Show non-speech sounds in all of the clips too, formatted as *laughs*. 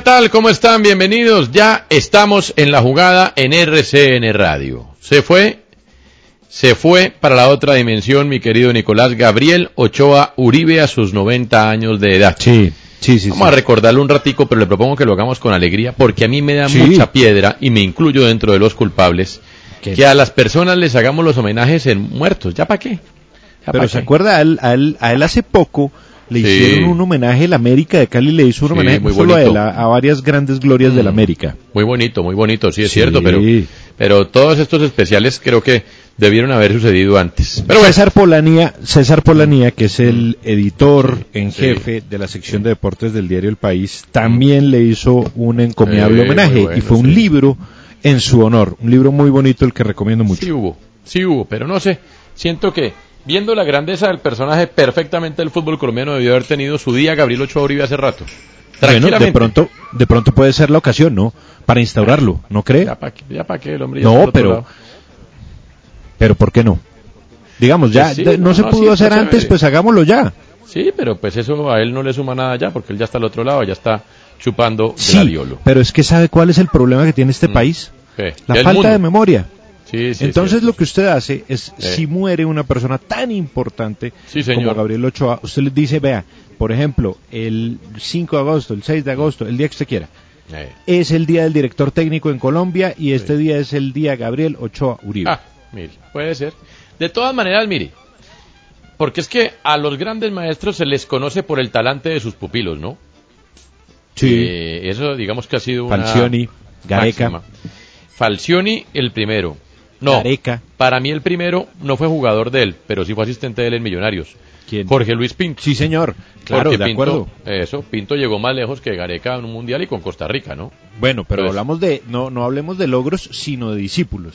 ¿Qué tal? ¿Cómo están? Bienvenidos. Ya estamos en la jugada en RCN Radio. Se fue, se fue para la otra dimensión mi querido Nicolás Gabriel Ochoa Uribe a sus 90 años de edad. Sí, sí, sí. Vamos a recordarlo un ratico, pero le propongo que lo hagamos con alegría porque a mí me da Sí. mucha piedra y me incluyo dentro de los culpables ¿Qué? que a las personas les hagamos los homenajes en muertos. ¿Ya para qué? ¿Ya Pero pa' se qué? acuerda, a él, a él, a él hace poco le Sí. hicieron un homenaje, la América de Cali le hizo un Sí, homenaje muy solo a él, a, a varias grandes glorias de la Mm. América. Muy bonito, muy bonito, sí es Sí. cierto, pero, pero todos estos especiales creo que debieron haber sucedido antes. Pero bueno, César Polanía, César Polanía, que es el editor en jefe de la sección de deportes del diario El País, también le hizo un encomiable Eh, homenaje bueno, y fue un libro en su honor, un libro muy bonito el que recomiendo mucho. Sí hubo, sí hubo, pero no sé, siento que viendo la grandeza del personaje perfectamente el fútbol colombiano debió haber tenido su día Gabriel Ochoa Uribe hace rato. Bueno, de pronto, de pronto puede ser la ocasión, ¿no? Para instaurarlo, ¿no cree? Ya para pa' qué el hombre. ya No, pero- lado. Pero ¿por qué no? Digamos, ya Pues sí, de- no, no, se no, pudo sí, hacer antes, pues hagámoslo ya. Sí, pero pues eso a él no le suma nada ya, porque él ya está al otro lado, ya está chupando Sí, gladiolo. pero es que sabe cuál es el problema que tiene este Mm. país, ¿Qué? la falta mundo. de memoria. Sí, sí, Entonces sí. lo que usted hace es, Eh. si muere una persona tan importante Sí, señor. como Gabriel Ochoa, usted le dice, vea, por ejemplo, el 5 de agosto, el 6 de agosto, el día que usted quiera, Eh. es el día del director técnico en Colombia y este día es el día Gabriel Ochoa Uribe. Ah, mire, puede ser. De todas maneras, mire, porque es que a los grandes maestros se les conoce por el talante de sus pupilos, ¿no? Eh, eso digamos que ha sido una Falcioni, Gareca, máxima. Falcioni el primero. No, Gareca. para mí el primero no fue jugador de él, pero sí fue asistente de él en Millonarios. ¿Quién? Jorge Luis Pinto. Sí, señor. Claro, Porque de Pinto- acuerdo. Eso, Pinto llegó más lejos que Gareca en un mundial y con Costa Rica, ¿no? Bueno, pero Pues- hablamos de, no, no hablemos de logros, sino de discípulos.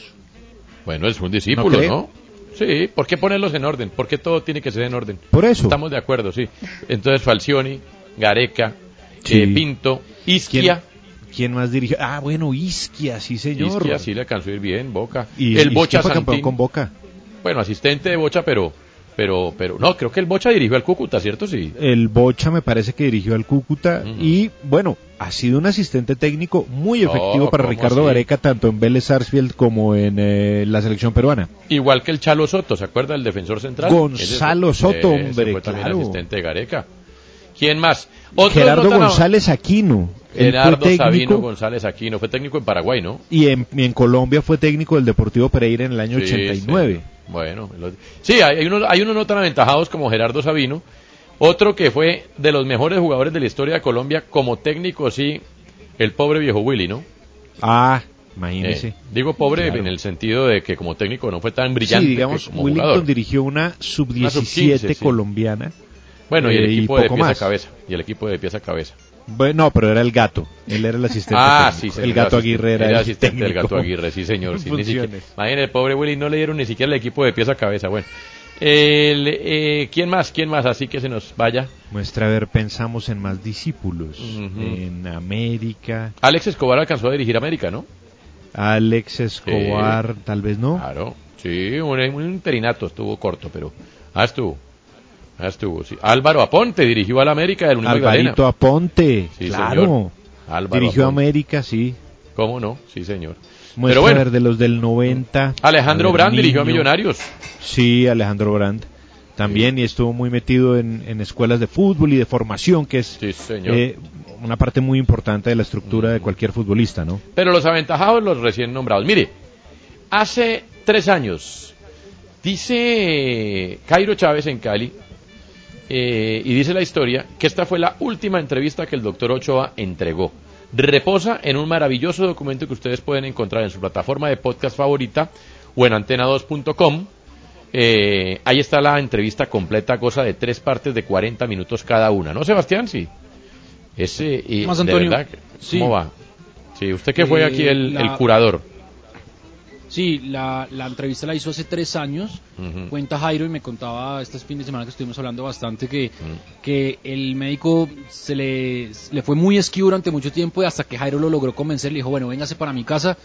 Bueno, es un discípulo? ¿no? Sí, ¿por qué ponerlos en orden? ¿Por qué todo tiene que ser en orden? Por eso. Estamos de acuerdo, sí. Entonces Falcioni, Gareca, Sí. eh, Pinto, Isquia. ¿Quién más dirigió? Ah, bueno, Isquia, sí, señor. Isquia sí le alcanzó a ir bien, Boca. Y el Bocha fue campeón con Boca. Bueno, asistente de Bocha, pero, pero, pero, no, creo que el Bocha dirigió al Cúcuta, ¿cierto? Sí. El Bocha me parece que dirigió al Cúcuta Ujú. y bueno, ha sido un asistente técnico muy No, efectivo para ¿cómo Ricardo así? Gareca tanto en Vélez Sarsfield como en eh, la selección peruana. Igual que el Chalo Soto, ¿se acuerda? El defensor central. Gonzalo Ese Soto, ese hombre, fue también claro. asistente de Gareca. ¿Quién más? Gerardo no González Aquino. Gerardo Sabino González Aquino, fue técnico en Paraguay, ¿no? y en, y en Colombia fue técnico del Deportivo Pereira en el año Sí, 89. sí. Bueno, sí, hay, unos, hay unos no tan aventajados como Gerardo Sabino. Otro que fue de los mejores jugadores de la historia de Colombia como técnico, sí, el pobre viejo Willy, ¿no? Ah, Eh, imagínese. digo pobre Claro. en el sentido de que como técnico no fue tan brillante Sí, digamos, como Willington jugador. dirigió una sub-17 sub-15, sí. colombiana. Bueno, y el eh, y equipo de poco pies a más. cabeza. Y el equipo de pies a cabeza. Bueno, no, pero era el gato. Él era el asistente. Ah, técnico. sí, señor, El gato Aguirre era, el el asistente del técnico. gato Aguirre, sí, señor. *laughs* Sí, siquiera- imagínate, el pobre Willy no le dieron ni siquiera el equipo de pies a cabeza. Bueno, El, eh, ¿quién más? ¿Quién más? Así que se nos vaya. Muestra a ver, pensamos en más discípulos. En América. Alex Escobar alcanzó a dirigir América, ¿no? Alex Escobar, tal vez no. Claro, sí, un, un interinato, estuvo corto, pero ah, estuvo. Ah, estuvo, sí. Álvaro Aponte dirigió al América del Unión Alvarito. Aponte, Sí, claro. señor. Dirigió a Aponte. América, sí. ¿Cómo no? Sí, señor. Muestra Pero bueno, ver de los del 90. Alejandro Brand dirigió a. Millonarios. Sí, Alejandro Brand. También y estuvo muy metido en, en escuelas de fútbol y de formación, que es Sí, señor. eh, una parte muy importante de la estructura de cualquier futbolista, ¿no? Pero los aventajados, los recién nombrados. Mire, hace tres años, dice Cairo Chávez en Cali, eh, y dice la historia, que esta fue la última entrevista que el doctor Ochoa entregó. Reposa en un maravilloso documento que ustedes pueden encontrar en su plataforma de podcast favorita o en antena2.com. Eh, ahí está la entrevista completa, cosa de tres partes de 40 minutos cada una, ¿no, Sebastián? Sí. Ese, y Más de Antonio, verdad, sí. ¿cómo va? Sí, usted que fue Eh, aquí el, la- el curador. Sí, la, la entrevista la hizo hace tres años. Cuenta Jairo y me contaba este fin de semana que estuvimos hablando bastante que, que el médico se le, le fue muy esquivo durante mucho tiempo y hasta que Jairo lo logró convencer, le dijo, bueno, véngase para mi casa,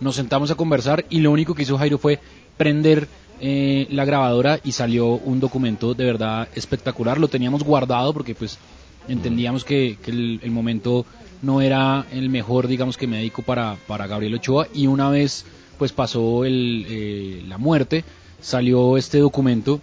nos sentamos a conversar y lo único que hizo Jairo fue prender eh, la grabadora y salió un documento de verdad espectacular. Lo teníamos guardado porque pues entendíamos que, que el, el momento no era el mejor, digamos que médico para, para Gabriel Ochoa y una vez pues pasó el, eh, la muerte, salió este documento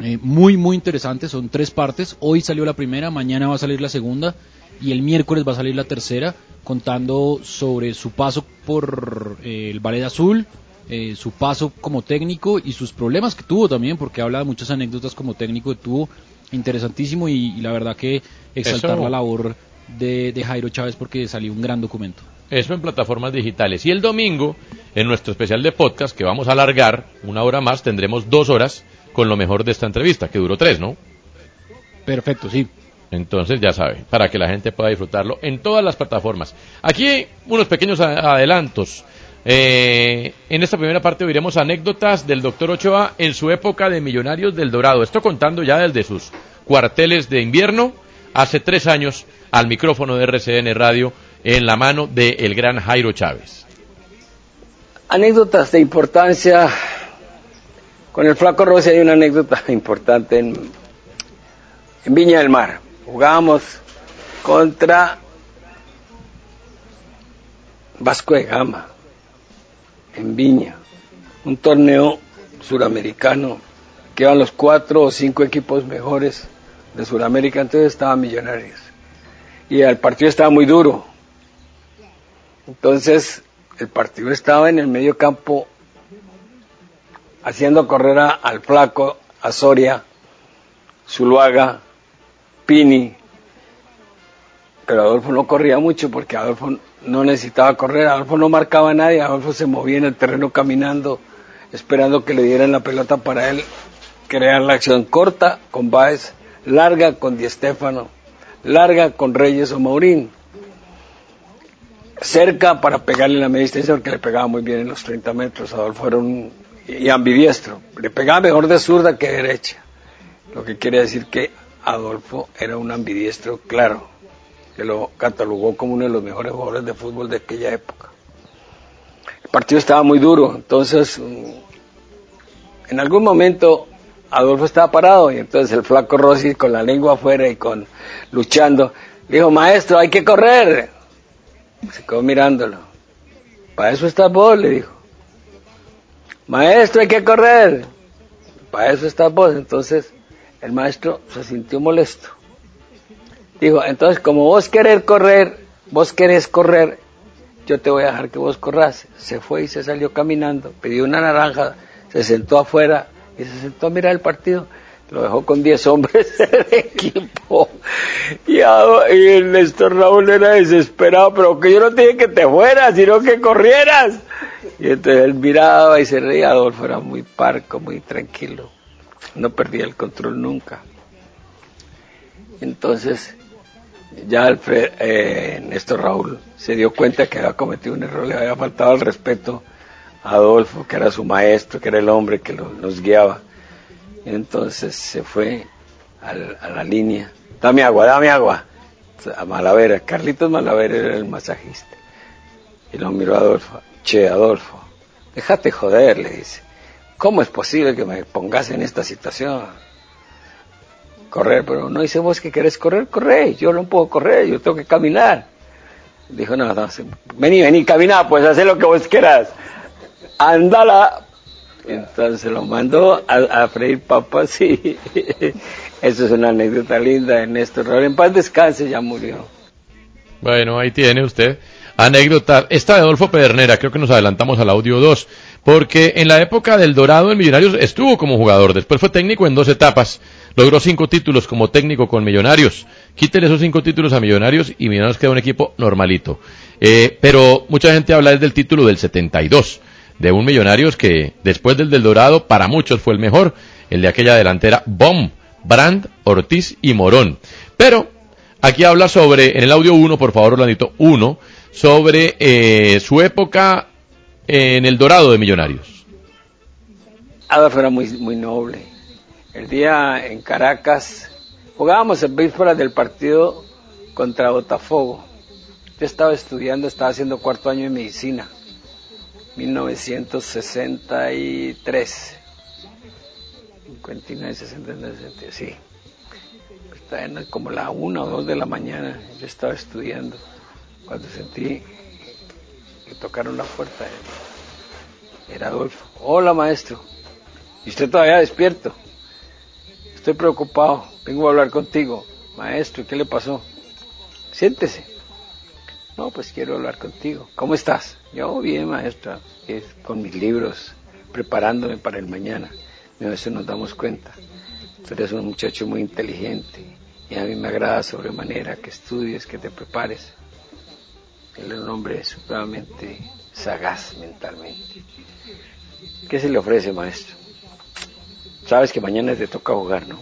eh, muy muy interesante, son tres partes, hoy salió la primera, mañana va a salir la segunda y el miércoles va a salir la tercera, contando sobre su paso por eh, el Ballet Azul, eh, su paso como técnico y sus problemas que tuvo también, porque habla de muchas anécdotas como técnico que tuvo, interesantísimo y, y la verdad que exaltar Eso- la labor de, de Jairo Chávez porque salió un gran documento. Eso en plataformas digitales. Y el domingo, en nuestro especial de podcast, que vamos a alargar una hora más, tendremos dos horas con lo mejor de esta entrevista, que duró tres, ¿no? Perfecto, sí. Entonces ya sabe, para que la gente pueda disfrutarlo en todas las plataformas. Aquí unos pequeños adelantos. Eh, en esta primera parte oiremos anécdotas del doctor Ochoa en su época de Millonarios del Dorado. Esto contando ya desde sus cuarteles de invierno, hace tres años, al micrófono de RCN Radio, en la mano del gran Jairo Chávez. Anécdotas de importancia. Con el Flaco Rossi hay una anécdota *laughs* importante en, Viña del Mar. Jugábamos contra Vasco de Gama en Viña, un torneo suramericano que iban los cuatro o cinco equipos mejores de Sudamérica, entonces estaban millonarios. Y el partido estaba muy duro. Entonces, el partido estaba en el medio campo haciendo correr a- al flaco, a Soria, Zuluaga, Pini. Pero Adolfo no corría mucho porque Adolfo no necesitaba correr, Adolfo no marcaba a nadie, Adolfo se movía en el terreno caminando, esperando que le dieran la pelota para él crear la acción corta con Báez, larga con Di Stéfano, larga con Reyes o Maurín cerca para pegarle la media distancia porque le pegaba muy bien en los 30 metros. Adolfo era un ambidiestro, le pegaba mejor de zurda que de derecha. Lo que quiere decir que Adolfo era un ambidiestro claro, que lo catalogó como uno de los mejores jugadores de fútbol de aquella época. El partido estaba muy duro, entonces mm, en algún momento Adolfo estaba parado y entonces el flaco Rossi con la lengua afuera y con luchando, dijo, maestro, hay que correr. Se quedó mirándolo. Para eso está vos, le dijo. Maestro, hay que correr. Para eso está vos. Entonces el maestro se sintió molesto. Dijo, entonces como vos querés correr, vos querés correr, yo te voy a dejar que vos corras. Se fue y se salió caminando, pidió una naranja, se sentó afuera y se sentó a mirar el partido. Lo dejó con 10 hombres *laughs* del equipo. Y, a- el Néstor Raúl era desesperado, pero que yo no te dije que te fueras, sino que corrieras. Y entonces él miraba y se reía. Adolfo era muy parco, muy tranquilo. No perdía el control nunca. Entonces, ya Alfred, eh, Néstor Raúl se dio cuenta que había cometido un error, le había faltado el respeto a Adolfo, que era su maestro, que era el hombre que lo, nos guiaba. Entonces se fue a la línea. Dame agua, dame agua. A Malavera. Carlitos Malavera era el masajista. Y lo miró a Adolfo. Che, Adolfo, déjate joder, le dice. ¿Cómo es posible que me pongas en esta situación? Correr, pero no dice vos que querés correr, corre. Yo no puedo correr, yo tengo que caminar. Dijo, no, no, vení, vení, camina, pues haz lo que vos quieras. Ándala. Entonces lo mandó a, a freír papas *laughs* y eso es una anécdota linda de Néstor Raúl. En paz descanse, ya murió. Bueno, ahí tiene usted. Anécdota. Esta de Adolfo Pedernera, creo que nos adelantamos al audio 2. Porque en la época del Dorado en Millonarios estuvo como jugador. Después fue técnico en dos etapas. Logró cinco títulos como técnico con Millonarios. Quítele esos cinco títulos a Millonarios y Millonarios queda un equipo normalito. Eh, pero mucha gente habla del título del 72. De un Millonarios que después del del Dorado para muchos fue el mejor. El de aquella delantera Bom, Brand, Ortiz y Morón. Pero Aquí habla sobre, en el audio 1, por favor, Orlandito, 1, sobre eh, su época en el Dorado de Millonarios. Adolfo era muy, muy noble. El día en Caracas, jugábamos en vísperas del partido contra Botafogo. Yo estaba estudiando, estaba haciendo cuarto año de medicina, 1963. 59, 69, 60, sí. En como la una o dos de la mañana, yo estaba estudiando, cuando sentí que tocaron la puerta. Era Adolfo. Hola, maestro. ¿Y usted todavía despierto? Estoy preocupado. Vengo a hablar contigo. Maestro, ¿qué le pasó? Siéntese. No, pues quiero hablar contigo. ¿Cómo estás? Yo bien, maestra. Es con mis libros, preparándome para el mañana. A veces nos damos cuenta. Tú eres un muchacho muy inteligente y a mí me agrada sobremanera que estudies, que te prepares. Él es un hombre supremamente sagaz mentalmente. ¿Qué se le ofrece, maestro? Sabes que mañana te toca jugar, ¿no?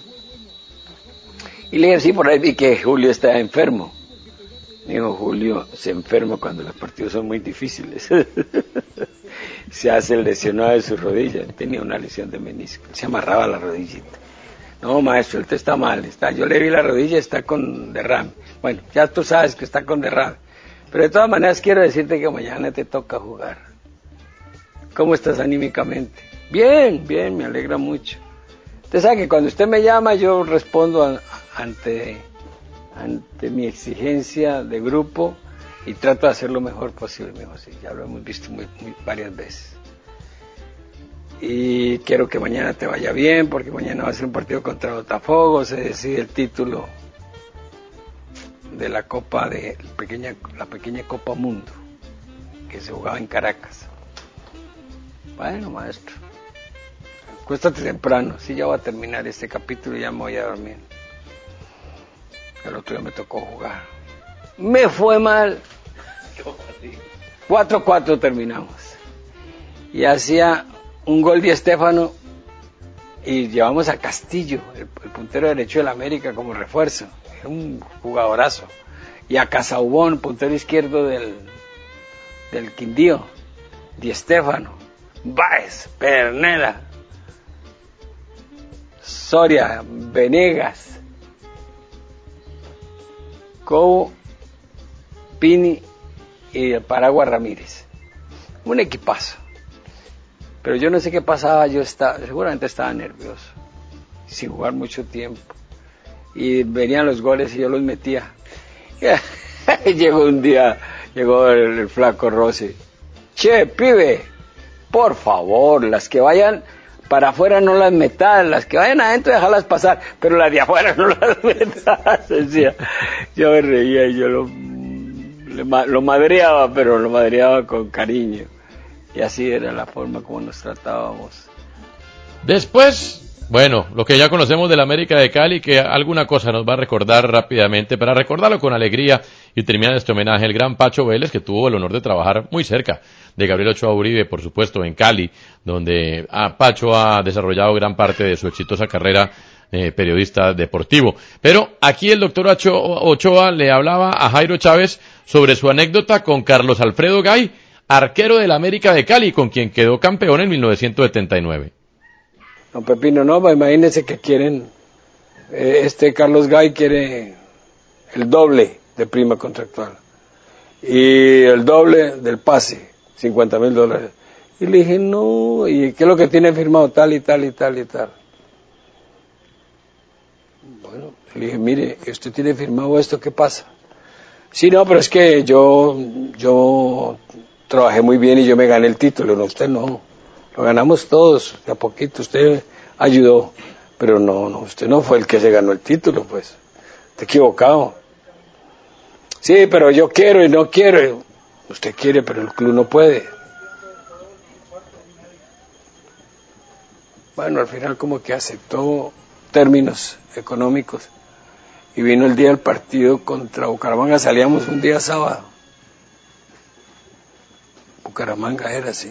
Y le sí, por ahí vi que Julio está enfermo. Me dijo, Julio se enferma cuando los partidos son muy difíciles. *laughs* se hace el lesionado de su rodilla. Tenía una lesión de menisco. Se amarraba la rodillita. No, maestro, te está mal. Está. Yo le vi la rodilla, está con derrame. Bueno, ya tú sabes que está con derrame. Pero de todas maneras quiero decirte que mañana te toca jugar. ¿Cómo estás anímicamente? Bien, bien, me alegra mucho. Usted sabe que cuando usted me llama yo respondo a- ante, ante mi exigencia de grupo y trato de hacer lo mejor posible. Me dijo, sí, ya lo hemos visto varias veces. Y quiero que mañana te vaya bien porque mañana va a ser un partido contra Botafogo, se decide el título de la Copa de la pequeña, Copa Mundo que se jugaba en Caracas. Bueno, maestro. Cuéstate temprano, si ya va a terminar este capítulo y ya me voy a dormir. El otro día me tocó jugar. Me fue mal. 4-4 terminamos. Y hacía un gol de Estefano y llevamos a Castillo, el, el puntero derecho del América, como refuerzo. Era un jugadorazo. Y a Casaubón, puntero izquierdo del, del Quindío. Di Estefano. Baez, Pernela. Soria, Venegas, Cobo, Pini y el Paraguas Ramírez. Un equipazo. Pero yo no sé qué pasaba, yo estaba, seguramente estaba nervioso, sin jugar mucho tiempo. Y venían los goles y yo los metía. *laughs* llegó un día, llegó el, el flaco Rossi. Che, pibe, por favor, las que vayan para afuera no las metas, las que vayan adentro déjalas pasar, pero las de afuera *laughs* no las metas. Decía, yo me reía y yo lo, lo madreaba, pero lo madreaba con cariño. Y así era la forma como nos tratábamos. Después, bueno, lo que ya conocemos del América de Cali, que alguna cosa nos va a recordar rápidamente, para recordarlo con alegría y terminar este homenaje, el gran Pacho Vélez, que tuvo el honor de trabajar muy cerca de Gabriel Ochoa Uribe, por supuesto, en Cali, donde ah, Pacho ha desarrollado gran parte de su exitosa carrera eh, periodista deportivo. Pero aquí el doctor Ochoa le hablaba a Jairo Chávez sobre su anécdota con Carlos Alfredo Gay, arquero del América de Cali, con quien quedó campeón en 1979. No, Pepino, no, pues imagínense que quieren, eh, este Carlos Gay quiere el doble de prima contractual y el doble del pase, 50 mil dólares. Y le dije, no, ¿y qué es lo que tiene firmado? Tal y tal y tal y tal. Bueno, le dije, mire, usted tiene firmado esto, ¿qué pasa? Sí, no, pero es que yo, yo trabajé muy bien y yo me gané el título, no, usted no. Lo ganamos todos, de a poquito, usted ayudó, pero no, no, usted no fue el que se ganó el título, pues. Te equivocado. Sí, pero yo quiero y no quiero. Usted quiere, pero el club no puede. Bueno, al final como que aceptó términos económicos y vino el día del partido contra Bucaramanga, salíamos un día sábado. Bucaramanga era así.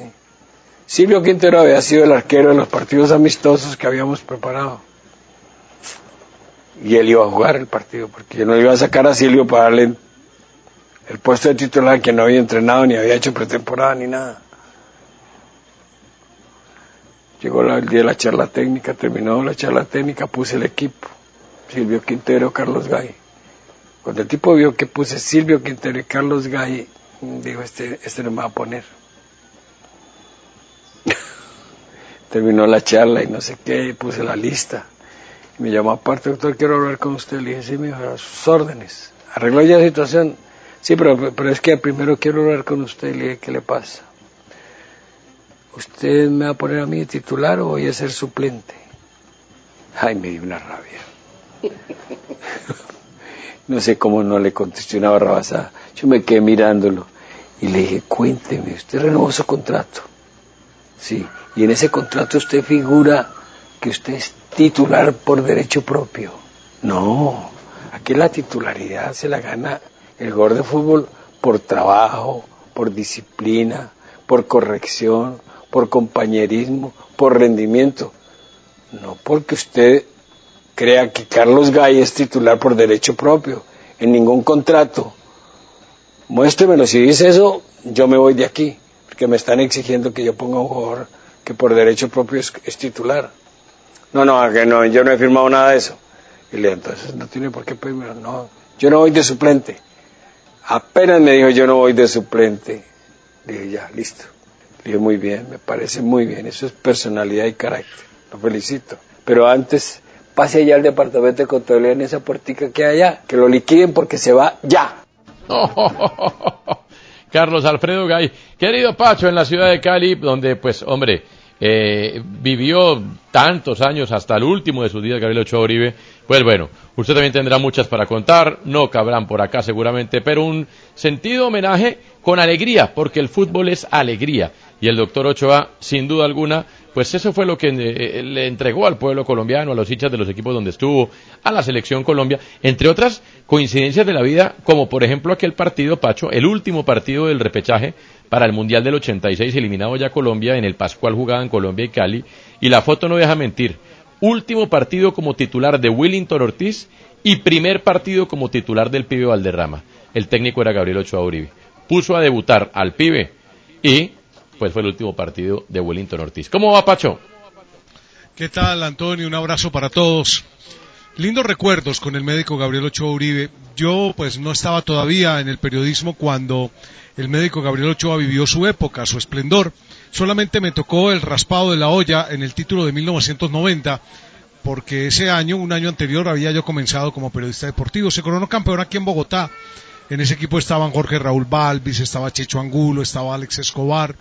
Silvio Quintero había sido el arquero de los partidos amistosos que habíamos preparado. Y él iba a jugar el partido, porque yo no iba a sacar a Silvio para darle el puesto de titular que no había entrenado, ni había hecho pretemporada, ni nada. Llegó el día de la charla técnica, terminó la charla técnica, puse el equipo. Silvio Quintero, Carlos Gay. Cuando el tipo vio que puse Silvio Quintero y Carlos Gay, dijo, este, este no me va a poner. *laughs* terminó la charla y no sé qué, puse la lista. me llamó aparte, doctor, quiero hablar con usted. Le dije, sí, me a sus órdenes. Arregló ya la situación. Sí, pero, pero es que primero quiero hablar con usted. Le dije, ¿qué le pasa? ¿Usted me va a poner a mí titular o voy a ser suplente? Ay, me dio una rabia. *laughs* no sé cómo no le contesté una barrabasada. Yo me quedé mirándolo y le dije, cuénteme, usted renovó su contrato. Sí, y en ese contrato usted figura que usted es titular por derecho propio. No, aquí la titularidad se la gana el jugador de fútbol por trabajo, por disciplina, por corrección, por compañerismo, por rendimiento. No porque usted crea que Carlos Gay es titular por derecho propio, en ningún contrato. Muéstremelo, si dice eso, yo me voy de aquí, porque me están exigiendo que yo ponga un jugador que por derecho propio es, titular. No, no, que no, yo no he firmado nada de eso. Y le entonces no tiene por qué pedirme, no, yo no voy de suplente. Apenas me dijo yo no voy de suplente. Le dije, ya, listo. Le dije, muy bien, me parece muy bien. Eso es personalidad y carácter. Lo felicito. Pero antes, pase allá al departamento de contabilidad en esa puertica que hay allá. Que lo liquiden porque se va ya. *laughs* Carlos Alfredo Gay. Querido Pacho, en la ciudad de Cali, donde, pues, hombre, eh, vivió tantos años hasta el último de sus días, Gabriel Ochoa Uribe, pues bueno, usted también tendrá muchas para contar, no cabrán por acá seguramente, pero un sentido homenaje con alegría, porque el fútbol es alegría. Y el doctor Ochoa, sin duda alguna, pues eso fue lo que eh, le entregó al pueblo colombiano, a los hinchas de los equipos donde estuvo, a la selección Colombia, entre otras coincidencias de la vida, como por ejemplo aquel partido, Pacho, el último partido del repechaje para el Mundial del 86, eliminado ya Colombia, en el Pascual jugada en Colombia y Cali, y la foto no deja mentir. Último partido como titular de Willington Ortiz y primer partido como titular del pibe Valderrama. El técnico era Gabriel Ochoa Uribe. Puso a debutar al pibe y pues fue el último partido de Wellington Ortiz. ¿Cómo va Pacho? ¿Qué tal Antonio? Un abrazo para todos. Lindos recuerdos con el médico Gabriel Ochoa Uribe. Yo pues no estaba todavía en el periodismo cuando el médico Gabriel Ochoa vivió su época, su esplendor. Solamente me tocó el raspado de la olla en el título de 1990, porque ese año, un año anterior, había yo comenzado como periodista deportivo. Se coronó campeón aquí en Bogotá. En ese equipo estaban Jorge Raúl Balvis, estaba Checho Angulo, estaba Alex Escobar.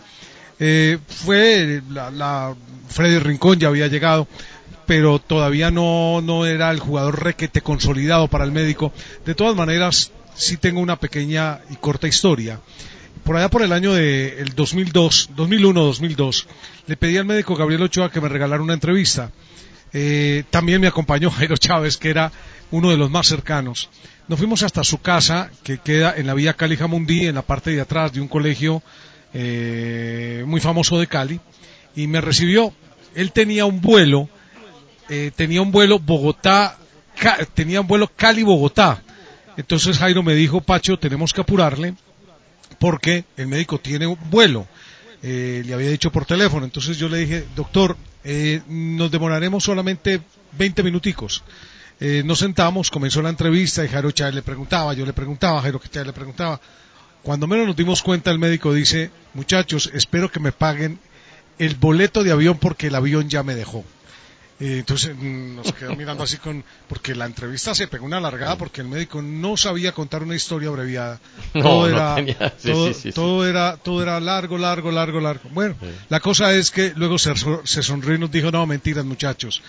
Eh, fue la, Freddy Rincón ya había llegado pero todavía no, no era el jugador requete consolidado para el médico. De todas maneras, sí tengo una pequeña y corta historia. Por allá por el año de el 2002, 2001-2002, le pedí al médico Gabriel Ochoa que me regalara una entrevista. Eh, también me acompañó *laughs* Jairo Chávez, que era uno de los más cercanos. Nos fuimos hasta su casa, que queda en la vía Cali Jamundí, en la parte de atrás de un colegio eh, muy famoso de Cali, y me recibió. Él tenía un vuelo eh, tenía un vuelo Bogotá, tenía un vuelo Cali-Bogotá. Entonces Jairo me dijo, Pacho, tenemos que apurarle porque el médico tiene un vuelo. Eh, le había dicho por teléfono. Entonces yo le dije, doctor, eh, nos demoraremos solamente 20 minuticos. Eh, nos sentamos, comenzó la entrevista y Jairo Chávez le preguntaba, yo le preguntaba, Jairo Chávez le preguntaba. Cuando menos nos dimos cuenta, el médico dice, muchachos, espero que me paguen el boleto de avión porque el avión ya me dejó. Eh, entonces mm, nos quedó mirando así con, porque la entrevista se pegó una largada porque el médico no sabía contar una historia abreviada. *laughs* No, todo no era, tenía- sí, todo, sí, todo era, todo era largo, largo, largo, largo. Bueno, la cosa es que luego se, se sonrió y nos dijo, no, mentiras muchachos,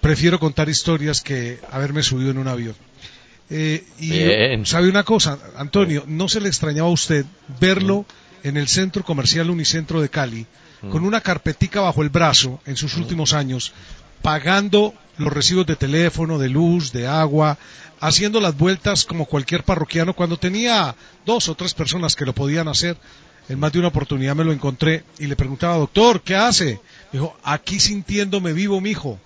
prefiero contar historias que haberme subido en un avión. Eh, y Bien. sabe una cosa, Antonio, no se le extrañaba a usted verlo en el centro comercial Unicentro de Cali Mm. con una carpetica bajo el brazo en sus últimos años, pagando los recibos de teléfono, de luz, de agua, haciendo las vueltas como cualquier parroquiano cuando tenía dos o tres personas que lo podían hacer. En más de una oportunidad me lo encontré y le preguntaba, doctor, ¿qué hace? Dijo, aquí sintiéndome vivo, mijo,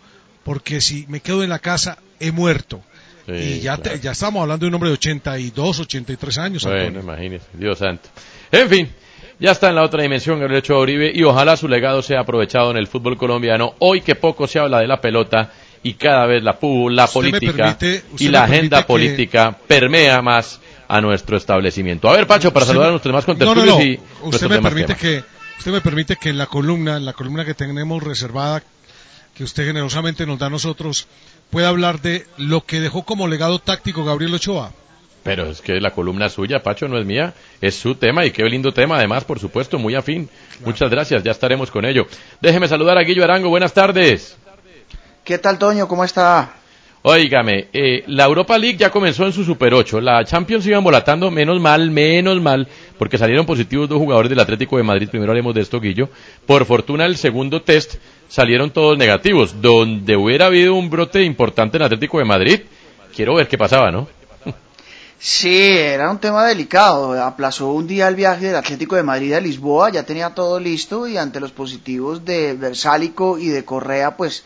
porque si me quedo en la casa, he muerto. Sí, y ya, te- claro. ya estamos hablando de un hombre de 82, 83 años. Bueno, Antonio. imagínese, Dios santo. En fin, ya está en la otra dimensión Gabriel Ochoa Uribe y ojalá su legado sea aprovechado en el fútbol colombiano. Hoy que poco se habla de la pelota y cada vez la, la política permite- y la agenda que- política permea más a nuestro establecimiento. A ver, Pacho, para Usted saludar a nuestros demás No, no, contertulios no. y Usted me permite temas. que usted me permite que en la columna, en la columna que tenemos reservada, que usted generosamente nos da a nosotros, pueda hablar de lo que dejó como legado táctico Gabriel Ochoa. Pero es que la columna es suya, Pacho, no es mía, es su tema y qué lindo tema, además, por supuesto, muy afín. Muchas gracias, ya estaremos con ello. Déjeme saludar a Guillo Arango, buenas tardes. ¿Qué tal, Toño? ¿Cómo está? Óigame, eh, la Europa League ya comenzó en su Super 8. La Champions iba embolatando, menos mal, menos mal, porque salieron positivos dos jugadores del Atlético de Madrid. Primero hablemos de esto, Guillo. Por fortuna, el segundo test salieron todos negativos. Donde hubiera habido un brote importante en el Atlético de Madrid, quiero ver qué pasaba, ¿no? Sí, era un tema delicado. Aplazó un día el viaje del Atlético de Madrid a Lisboa, ya tenía todo listo y ante los positivos de Versálico y de Correa, pues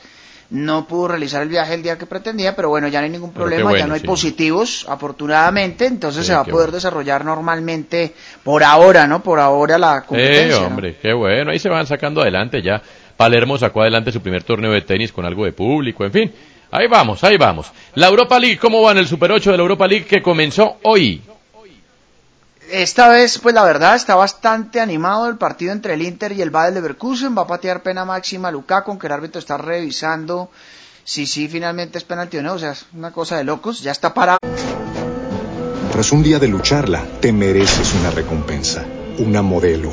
no pudo realizar el viaje el día que pretendía, pero bueno, ya no hay ningún problema, ya no hay sí. positivos, afortunadamente, entonces Sí, se va a poder bueno. desarrollar normalmente por ahora, ¿no? Por ahora la competencia. ¿no? hombre, qué bueno. Ahí se van sacando adelante ya. Palermo sacó adelante su primer torneo de tenis con algo de público, en fin. Ahí vamos, ahí vamos. La Europa League, ¿cómo va en el Super 8 de la Europa League que comenzó hoy? Esta vez, pues la verdad, está bastante animado el partido entre el Inter y el Bayer Leverkusen. Va a patear pena máxima Lukaku, aunque el árbitro está revisando si sí finalmente es penalti o no. O sea, es una cosa de locos. Ya está parado. Tras un día de lucharla, te mereces una recompensa, una modelo,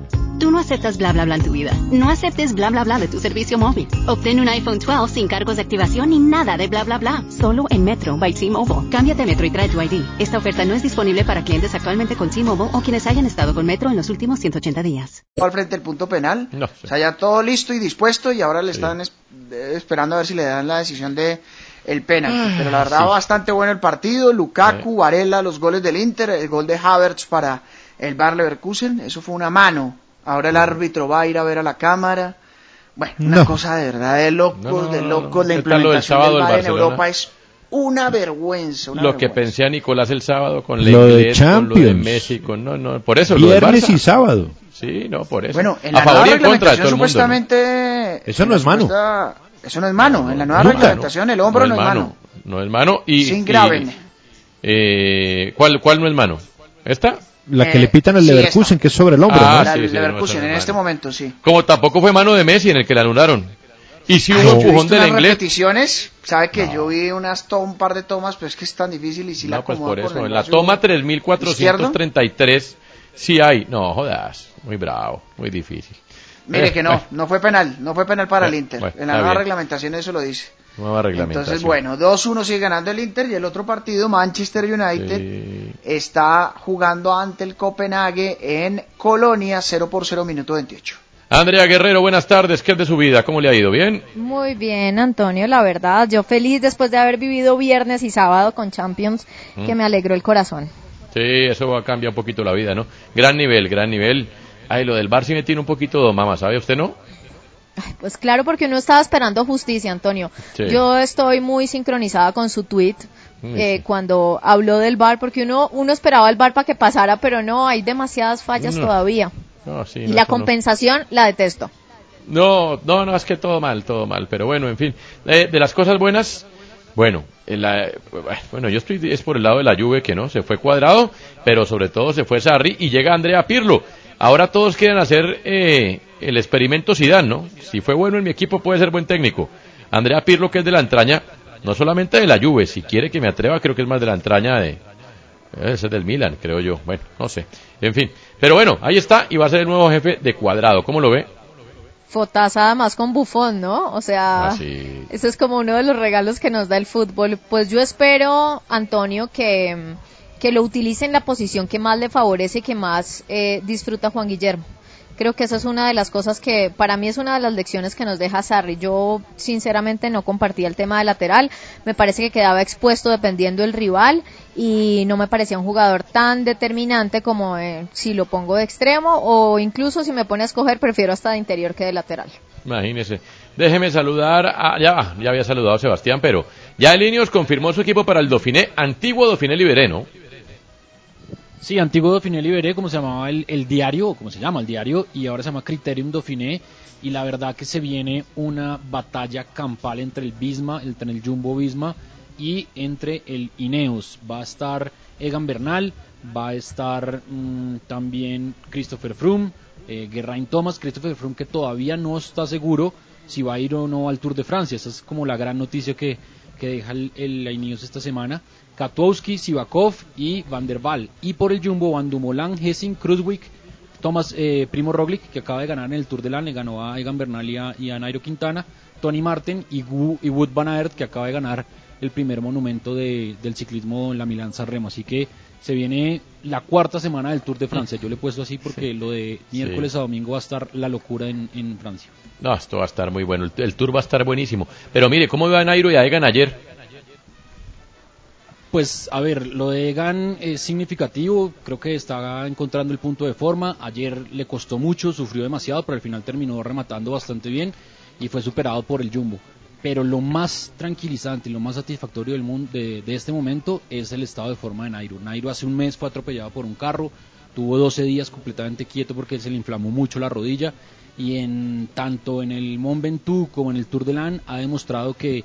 Tú no aceptas bla bla bla en tu vida. No aceptes bla bla bla de tu servicio móvil. Obtén un iPhone 12 sin cargos de activación ni nada de bla bla bla. Solo en Metro by T-Mobile. Cámbiate a Metro y trae tu ID. Esta oferta no es disponible para clientes actualmente con T-Mobile o quienes hayan estado con Metro en los últimos 180 días. al frente del punto penal. No, O sea, ya todo listo y dispuesto y ahora le están es- eh, esperando a ver si le dan la decisión de el penalti. Pero la verdad, sí. bastante bueno el partido. Lukaku, Varela, los goles del Inter, el gol de Havertz para el Bayer Leverkusen. Eso fue una mano. Ahora el árbitro va a ir a ver a la cámara. Bueno, una No. cosa de verdad de locos, No, no, de no, locos. La ¿Qué tal lo implementación sábado del del VAR en? Europa es una vergüenza. Una Lo que pensé a Nicolás el sábado con Lo de Lenglet, con lo de Champions. Con no, no, por eso lo Viernes Barça. y sábado. Sí, no, por eso. Bueno, en a la favor nueva y en contra de todo el reglamentación mundo. ¿no? supuestamente... Eso no la es mano. Eso no es mano. En la nueva Nunca, reglamentación el hombro no, es mano. No es mano y Sin y- graven. eh, ¿cuál, ¿Cuál no es mano? ¿Esta? La que Eh, le pitan al sí, Leverkusen, esta. que es sobre el hombro, Ah, ¿no? La sí, sí, Leverkusen en es este momento, sí. Como tampoco fue mano de Messi en el que la anularon. Y si hubo he empujón del inglés. repeticiones, sabe que yo vi unas to- un par de tomas, pero es que es tan difícil y si la No, pues acomodo por eso. el En la toma izquierdo. 3433 sí hay. No, jodas. Muy bravo. Muy difícil. Mire Eh, que no, no fue penal, no fue penal para Bueno, el Inter. bueno, en la nueva bien. reglamentación eso lo dice. Nueva reglamentación. Entonces, bueno, 2-1 sigue ganando el Inter y el otro partido, Manchester United, Sí. está jugando ante el Copenhague en Colonia, 0 por 0, minuto 28. Andrea Guerrero, buenas tardes. ¿Qué es de su vida? ¿Cómo le ha ido? ¿Bien? Muy bien, Antonio, la verdad, yo feliz después de haber vivido viernes y sábado con Champions, que Mm. me alegró el corazón. Sí, eso va a cambiar un poquito la vida, ¿no? Gran nivel, gran nivel. Ay, lo del Bar sí me tiene un poquito mamá, ¿sabe usted, no? Pues claro, porque uno estaba esperando justicia, Antonio. Sí. Yo estoy muy sincronizada con su tweet eh, cuando habló del bar, porque uno, uno esperaba el bar para que pasara, pero no, hay demasiadas fallas No. todavía. No, sí, y la compensación la detesto. No, no, no, es que todo mal, todo mal. Pero bueno, en fin. Eh, de las cosas buenas, bueno, en la- bueno, yo estoy es por el lado de la Juve que no, se fue cuadrado, pero sobre todo se fue Sarri y llega Andrea Pirlo. Ahora todos quieren hacer eh, el experimento Zidane, ¿no? Si fue bueno en mi equipo puede ser buen técnico. Andrea Pirlo que es de la entraña, no solamente de la Juve, si quiere que me atreva, creo que es más de la entraña de ese es del Milan, creo yo. Bueno, no sé. En fin, pero bueno, ahí está y va a ser el nuevo jefe de Cuadrado. ¿Cómo lo ve? Fotaza además con bufón, ¿no? O sea, Ah, sí. eso es como uno de los regalos que nos da el fútbol. Pues yo espero, Antonio, que, que lo utilice en la posición que más le favorece y que más eh, disfruta Juan Guillermo. Creo que esa es una de las cosas que para mí es una de las lecciones que nos deja Sarri. Yo sinceramente no compartía el tema de lateral, me parece que quedaba expuesto dependiendo del rival y no me parecía un jugador tan determinante como eh, si lo pongo de extremo o incluso si me pone a escoger prefiero hasta de interior que de lateral. Imagínese. Déjeme saludar a, ya, ya había saludado a Sebastián, pero ya el Ineos confirmó su equipo para el Dauphiné, antiguo Dauphiné Liberé, ¿no? Sí, antiguo Dauphiné Liberé, como se llamaba el, el diario, como se llama el diario, y ahora se llama Criterium Dauphiné, y la verdad que se viene una batalla campal entre el Bisma, entre el Jumbo Visma y entre el Ineos. Va a estar Egan Bernal, va a estar mm, también Christopher Froome, eh, Geraint Thomas, Christopher Froome que todavía no está seguro si va a ir o no al Tour de Francia. Esa es como la gran noticia que, que deja el, el Ineos esta semana. Katowski, Sivakov y Van der Waal. Y por el Jumbo, Van Dumoulin, Hessing, Kruzwick, Thomas eh, Primo Roglic, que acaba de ganar en el Tour de LAN, le ganó a Egan Bernal y a, y a Nairo Quintana, Tony Martin y, Gu- y Wood Van Aert, que acaba de ganar el primer monumento de- del ciclismo en la Milán Sanremo. Así que se viene la cuarta semana del Tour de Francia. Yo le he puesto así porque lo de miércoles Sí. a domingo va a estar la locura en, en Francia. No, esto va a estar muy bueno. El, el tour va a estar buenísimo. Pero mire, ¿cómo iba Nairo y a Egan ayer? Pues a ver, lo de Egan es significativo, creo que está encontrando el punto de forma, ayer le costó mucho, sufrió demasiado, pero al final terminó rematando bastante bien y fue superado por el Jumbo. Pero lo más tranquilizante y lo más satisfactorio del mundo, de, este momento es el estado de forma de Nairo. Nairo hace un mes fue atropellado por un carro, tuvo 12 días completamente quieto porque se le inflamó mucho la rodilla y en tanto en el Mont Ventoux como en el Tour de Lan ha demostrado que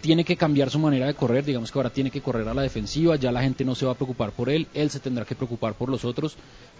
tiene que cambiar su manera de correr, digamos que ahora tiene que correr a la defensiva, ya la gente no se va a preocupar por él, él se tendrá que preocupar por los otros,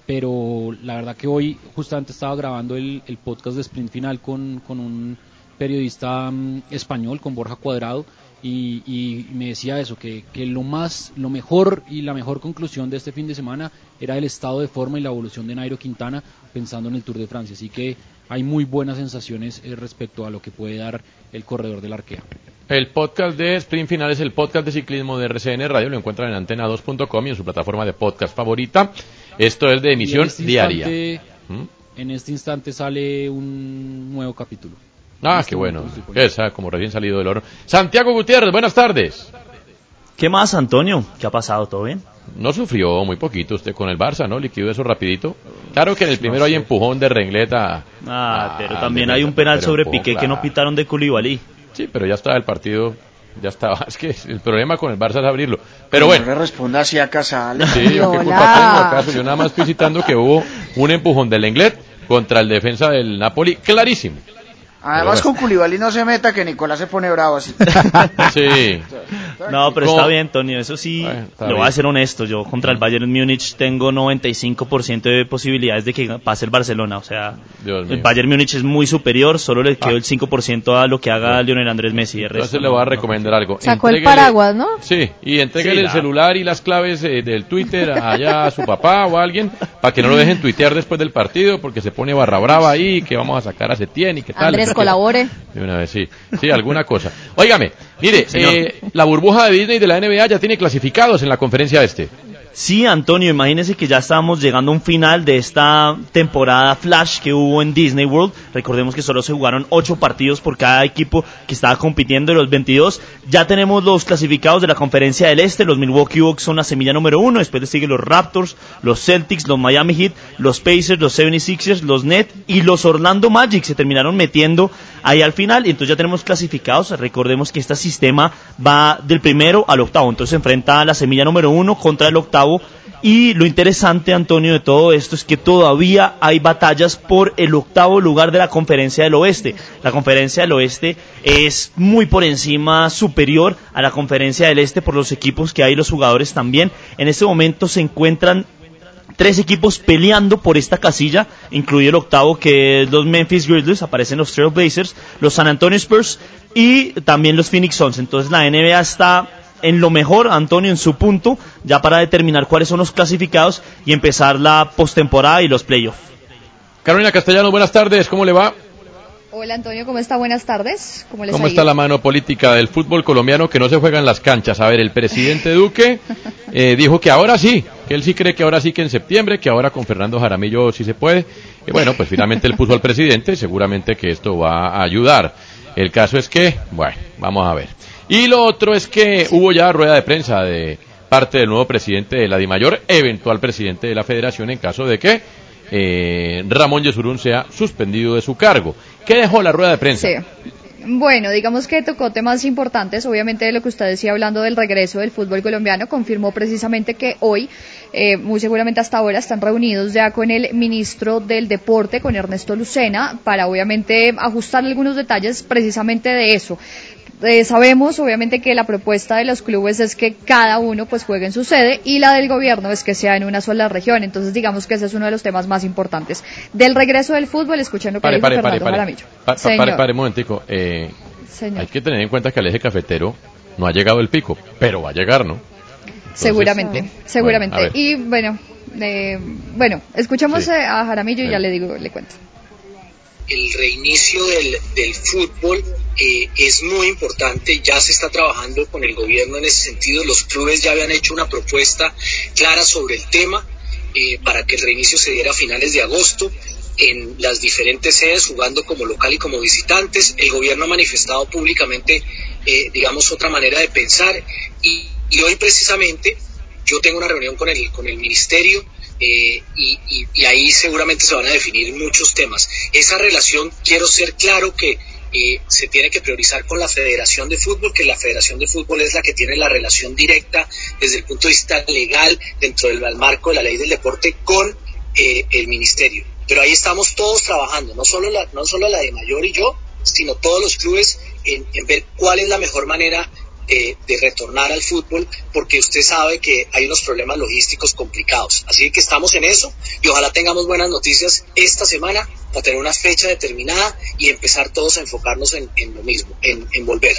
pero la verdad que hoy justamente estaba grabando el, el podcast de Sprint Final con, con un periodista mm, español, con Borja Cuadrado, y, y me decía eso, que, que lo más, lo mejor y la mejor conclusión de este fin de semana era el estado de forma y la evolución de Nairo Quintana pensando en el Tour de Francia, así que hay muy buenas sensaciones eh, respecto a lo que puede dar el corredor del Arkea. El podcast de Sprint Final es el podcast de ciclismo de RCN Radio. Lo encuentran en antena2.com y en su plataforma de podcast favorita. Esto es de emisión en este diaria. instante- ¿Mm? En este instante sale un nuevo capítulo. Ah, este qué bueno. poniendo. Esa, como recién salido del horno. Santiago Gutiérrez, buenas tardes. ¿Qué más, Antonio? ¿Qué ha pasado? ¿Todo bien? No sufrió muy poquito usted con el Barça, ¿no? Liquidó eso rapidito. Claro que en el primero No hay sé. empujón de Rengleta. Ah, pero también hay un penal sobre Piqué que no pitaron de Koulibaly. Sí, pero ya estaba el partido, ya estaba. *laughs* Es que el problema con el Barça es abrirlo. Pero bueno. No le responda así a Casal. Sí, yo qué culpa tengo acaso. Yo nada más estoy citando que hubo un empujón del Lenglet contra el defensa del Napoli, clarísimo. Además con Culibali no se meta que Nicolás se pone bravo así. *laughs* Sí, No, pero está bien, Antonio. Eso sí, está lo voy a ser honesto. Yo contra el Bayern Múnich tengo 95% de posibilidades de que pase el Barcelona. O sea, Dios el mío. Bayern Múnich es muy superior. Solo le quedó el 5% a lo que haga Lionel Andrés Messi. El resto Entonces le voy a no recomendar algo. Sacó el paraguas, ¿no? Sí, y entréguele Sí, el la- celular y las claves eh, del Twitter allá a su papá o a alguien para que no lo dejen tuitear después del partido porque se pone barra brava ahí que vamos a sacar a Setién y qué tal. Andrés, colabore. De una vez, sí. Sí, alguna cosa. Óigame, mire, eh, la burbuja de Disney de la NBA ya tiene clasificados en la conferencia este. Sí, Antonio, imagínese que ya estábamos llegando a un final de esta temporada Flash que hubo en Disney World. Recordemos que solo se jugaron 8 partidos por cada equipo que estaba compitiendo de los 22. Ya tenemos los clasificados de la conferencia del Este. Los Milwaukee Bucks son la semilla número uno. Después le siguen los Raptors, los Celtics, los Miami Heat, los Pacers, los 76ers, los Nets y los Orlando Magic. Se terminaron metiendo ahí al final entonces ya tenemos clasificados. Recordemos que este sistema va del primero al octavo. Entonces se enfrenta a la semilla número uno contra el octavo. Y lo interesante, Antonio, de todo esto es que todavía hay batallas por el octavo lugar de la conferencia del oeste. La conferencia del oeste es muy por encima, superior a la conferencia del este por los equipos que hay, los jugadores también. En este momento se encuentran tres equipos peleando por esta casilla, incluido el octavo que es los Memphis Grizzlies, aparecen los Trail Blazers, los San Antonio Spurs y también los Phoenix Suns. Entonces la NBA está en lo mejor, Antonio, en su punto, ya para determinar cuáles son los clasificados y empezar la postemporada y los playoffs. Carolina Castellano, buenas tardes, ¿cómo le va? Hola Antonio, ¿cómo está? Buenas tardes. ¿Cómo les ¿Cómo está la mano política del fútbol colombiano que no se juega en las canchas? A ver, el presidente Duque *laughs* eh, dijo que ahora sí, que él sí cree que ahora sí que en septiembre, que ahora con Fernando Jaramillo sí se puede. Y bueno, pues finalmente él puso al presidente y seguramente que esto va a ayudar. El caso es que, bueno, vamos a ver. Y lo otro es que hubo ya rueda de prensa de parte del nuevo presidente de la DIMAYOR, eventual presidente de la federación en caso de que eh, Ramón Yesurún sea suspendido de su cargo. ¿Qué dejó la rueda de prensa? Sí. Bueno, digamos que tocó temas importantes, obviamente de lo que usted decía hablando del regreso del fútbol colombiano, confirmó precisamente que hoy, eh, muy seguramente hasta ahora, están reunidos ya con el ministro del Deporte, con Ernesto Lucena, para obviamente ajustar algunos detalles precisamente de eso. Eh, sabemos obviamente que la propuesta de los clubes es que cada uno pues juegue en su sede y la del gobierno es que sea en una sola región. Entonces digamos que ese es uno de los temas más importantes. Del regreso del fútbol, escuchen lo que Pare, dijo pare, pare, Fernando pare. Jaramillo. Pa- pa- Señor. pare, pare un momentico. Eh, Señor. hay que tener en cuenta que al eje cafetero no ha llegado el pico, pero va a llegar, ¿no? Seguramente, seguramente. bueno, y bueno, eh, bueno, escuchamos Sí. eh, a Jaramillo y Sí. ya le digo, le cuento. El reinicio del, del fútbol eh, es muy importante, ya se está trabajando con el gobierno en ese sentido, los clubes ya habían hecho una propuesta clara sobre el tema eh, para que el reinicio se diera a finales de agosto en las diferentes sedes, jugando como local y como visitantes. El gobierno ha manifestado públicamente, eh, digamos, otra manera de pensar. Y, y hoy precisamente yo tengo una reunión con el, con el ministerio eh, y, ahí seguramente se van a definir muchos temas. Esa relación, quiero ser claro que eh, se tiene que priorizar con la Federación de Fútbol, que la Federación de Fútbol es la que tiene la relación directa desde el punto de vista legal dentro del marco de la ley del deporte con eh, el ministerio. Pero ahí estamos todos trabajando, no solo la, no solo la de Mayor y yo, sino todos los clubes en, en ver cuál es la mejor manera eh, de retornar al fútbol, porque usted sabe que hay unos problemas logísticos complicados. Así que estamos en eso y ojalá tengamos buenas noticias esta semana para tener una fecha determinada y empezar todos a enfocarnos en, en lo mismo, en, en volver.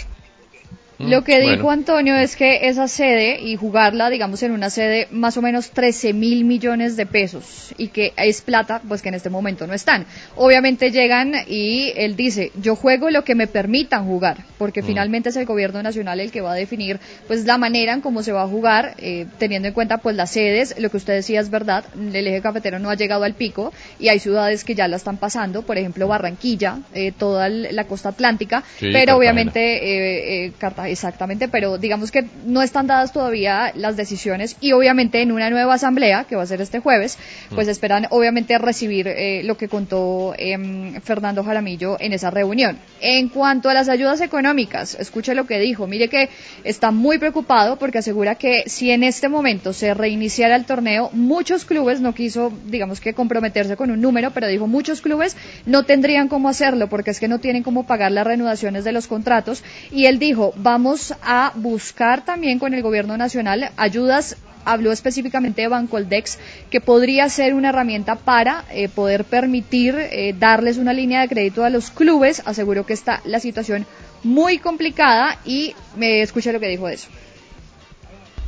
Lo que bueno. dijo Antonio es que esa sede y jugarla, digamos, en una sede más o menos 13 mil millones de pesos y que es plata, pues que en este momento no están. Obviamente llegan y él dice, yo juego lo que me permitan jugar, porque finalmente es el gobierno nacional el que va a definir pues la manera en cómo se va a jugar, eh, teniendo en cuenta pues las sedes, lo que usted decía es verdad, el eje cafetero no ha llegado al pico y hay ciudades que ya la están pasando, por ejemplo Barranquilla, eh, toda la costa atlántica, Sí, pero Cartagena. obviamente eh, eh, Exactamente, pero digamos que no están dadas todavía las decisiones y obviamente en una nueva asamblea que va a ser este jueves, pues Mm. esperan obviamente recibir eh, lo que contó em, Fernando Jaramillo en esa reunión. En cuanto a las ayudas económicas, escuche lo que dijo, mire que está muy preocupado porque asegura que si en este momento se reiniciara el torneo, muchos clubes no quiso, digamos que comprometerse con un número, pero dijo muchos clubes no tendrían cómo hacerlo porque es que no tienen cómo pagar las reanudaciones de los contratos y él dijo, vamos vamos a buscar también con el gobierno nacional ayudas habló específicamente de Bancoldex, que podría ser una herramienta para eh, poder permitir eh, darles una línea de crédito a los clubes. Aseguró que está la situación muy complicada y me escuché lo que dijo de eso.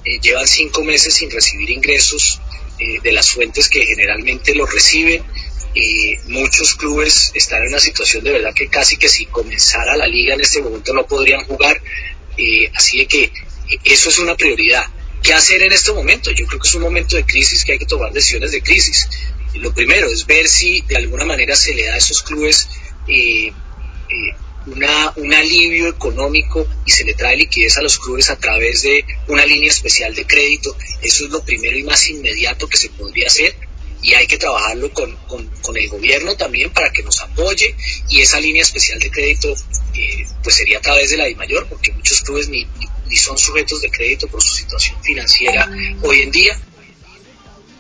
Eh, llevan cinco meses sin recibir ingresos de las fuentes que generalmente los reciben. muchos clubes están en una situación de verdad que casi que si comenzara la liga en este momento no podrían jugar. Así de que eso es una prioridad ¿Qué hacer en este momento? Yo creo que es un momento de crisis que hay que tomar decisiones de crisis. Lo primero es ver si de alguna manera se le da a esos clubes eh, eh, una, un alivio económico y se le trae liquidez a los clubes a través de una línea especial de crédito. Eso es lo primero y más inmediato que se podría hacer y hay que trabajarlo con, con, el gobierno también para que nos apoye y esa línea especial de crédito eh, pues sería a través de la mayor porque muchos clubes ni, ni son sujetos de crédito por su situación financiera hoy en día.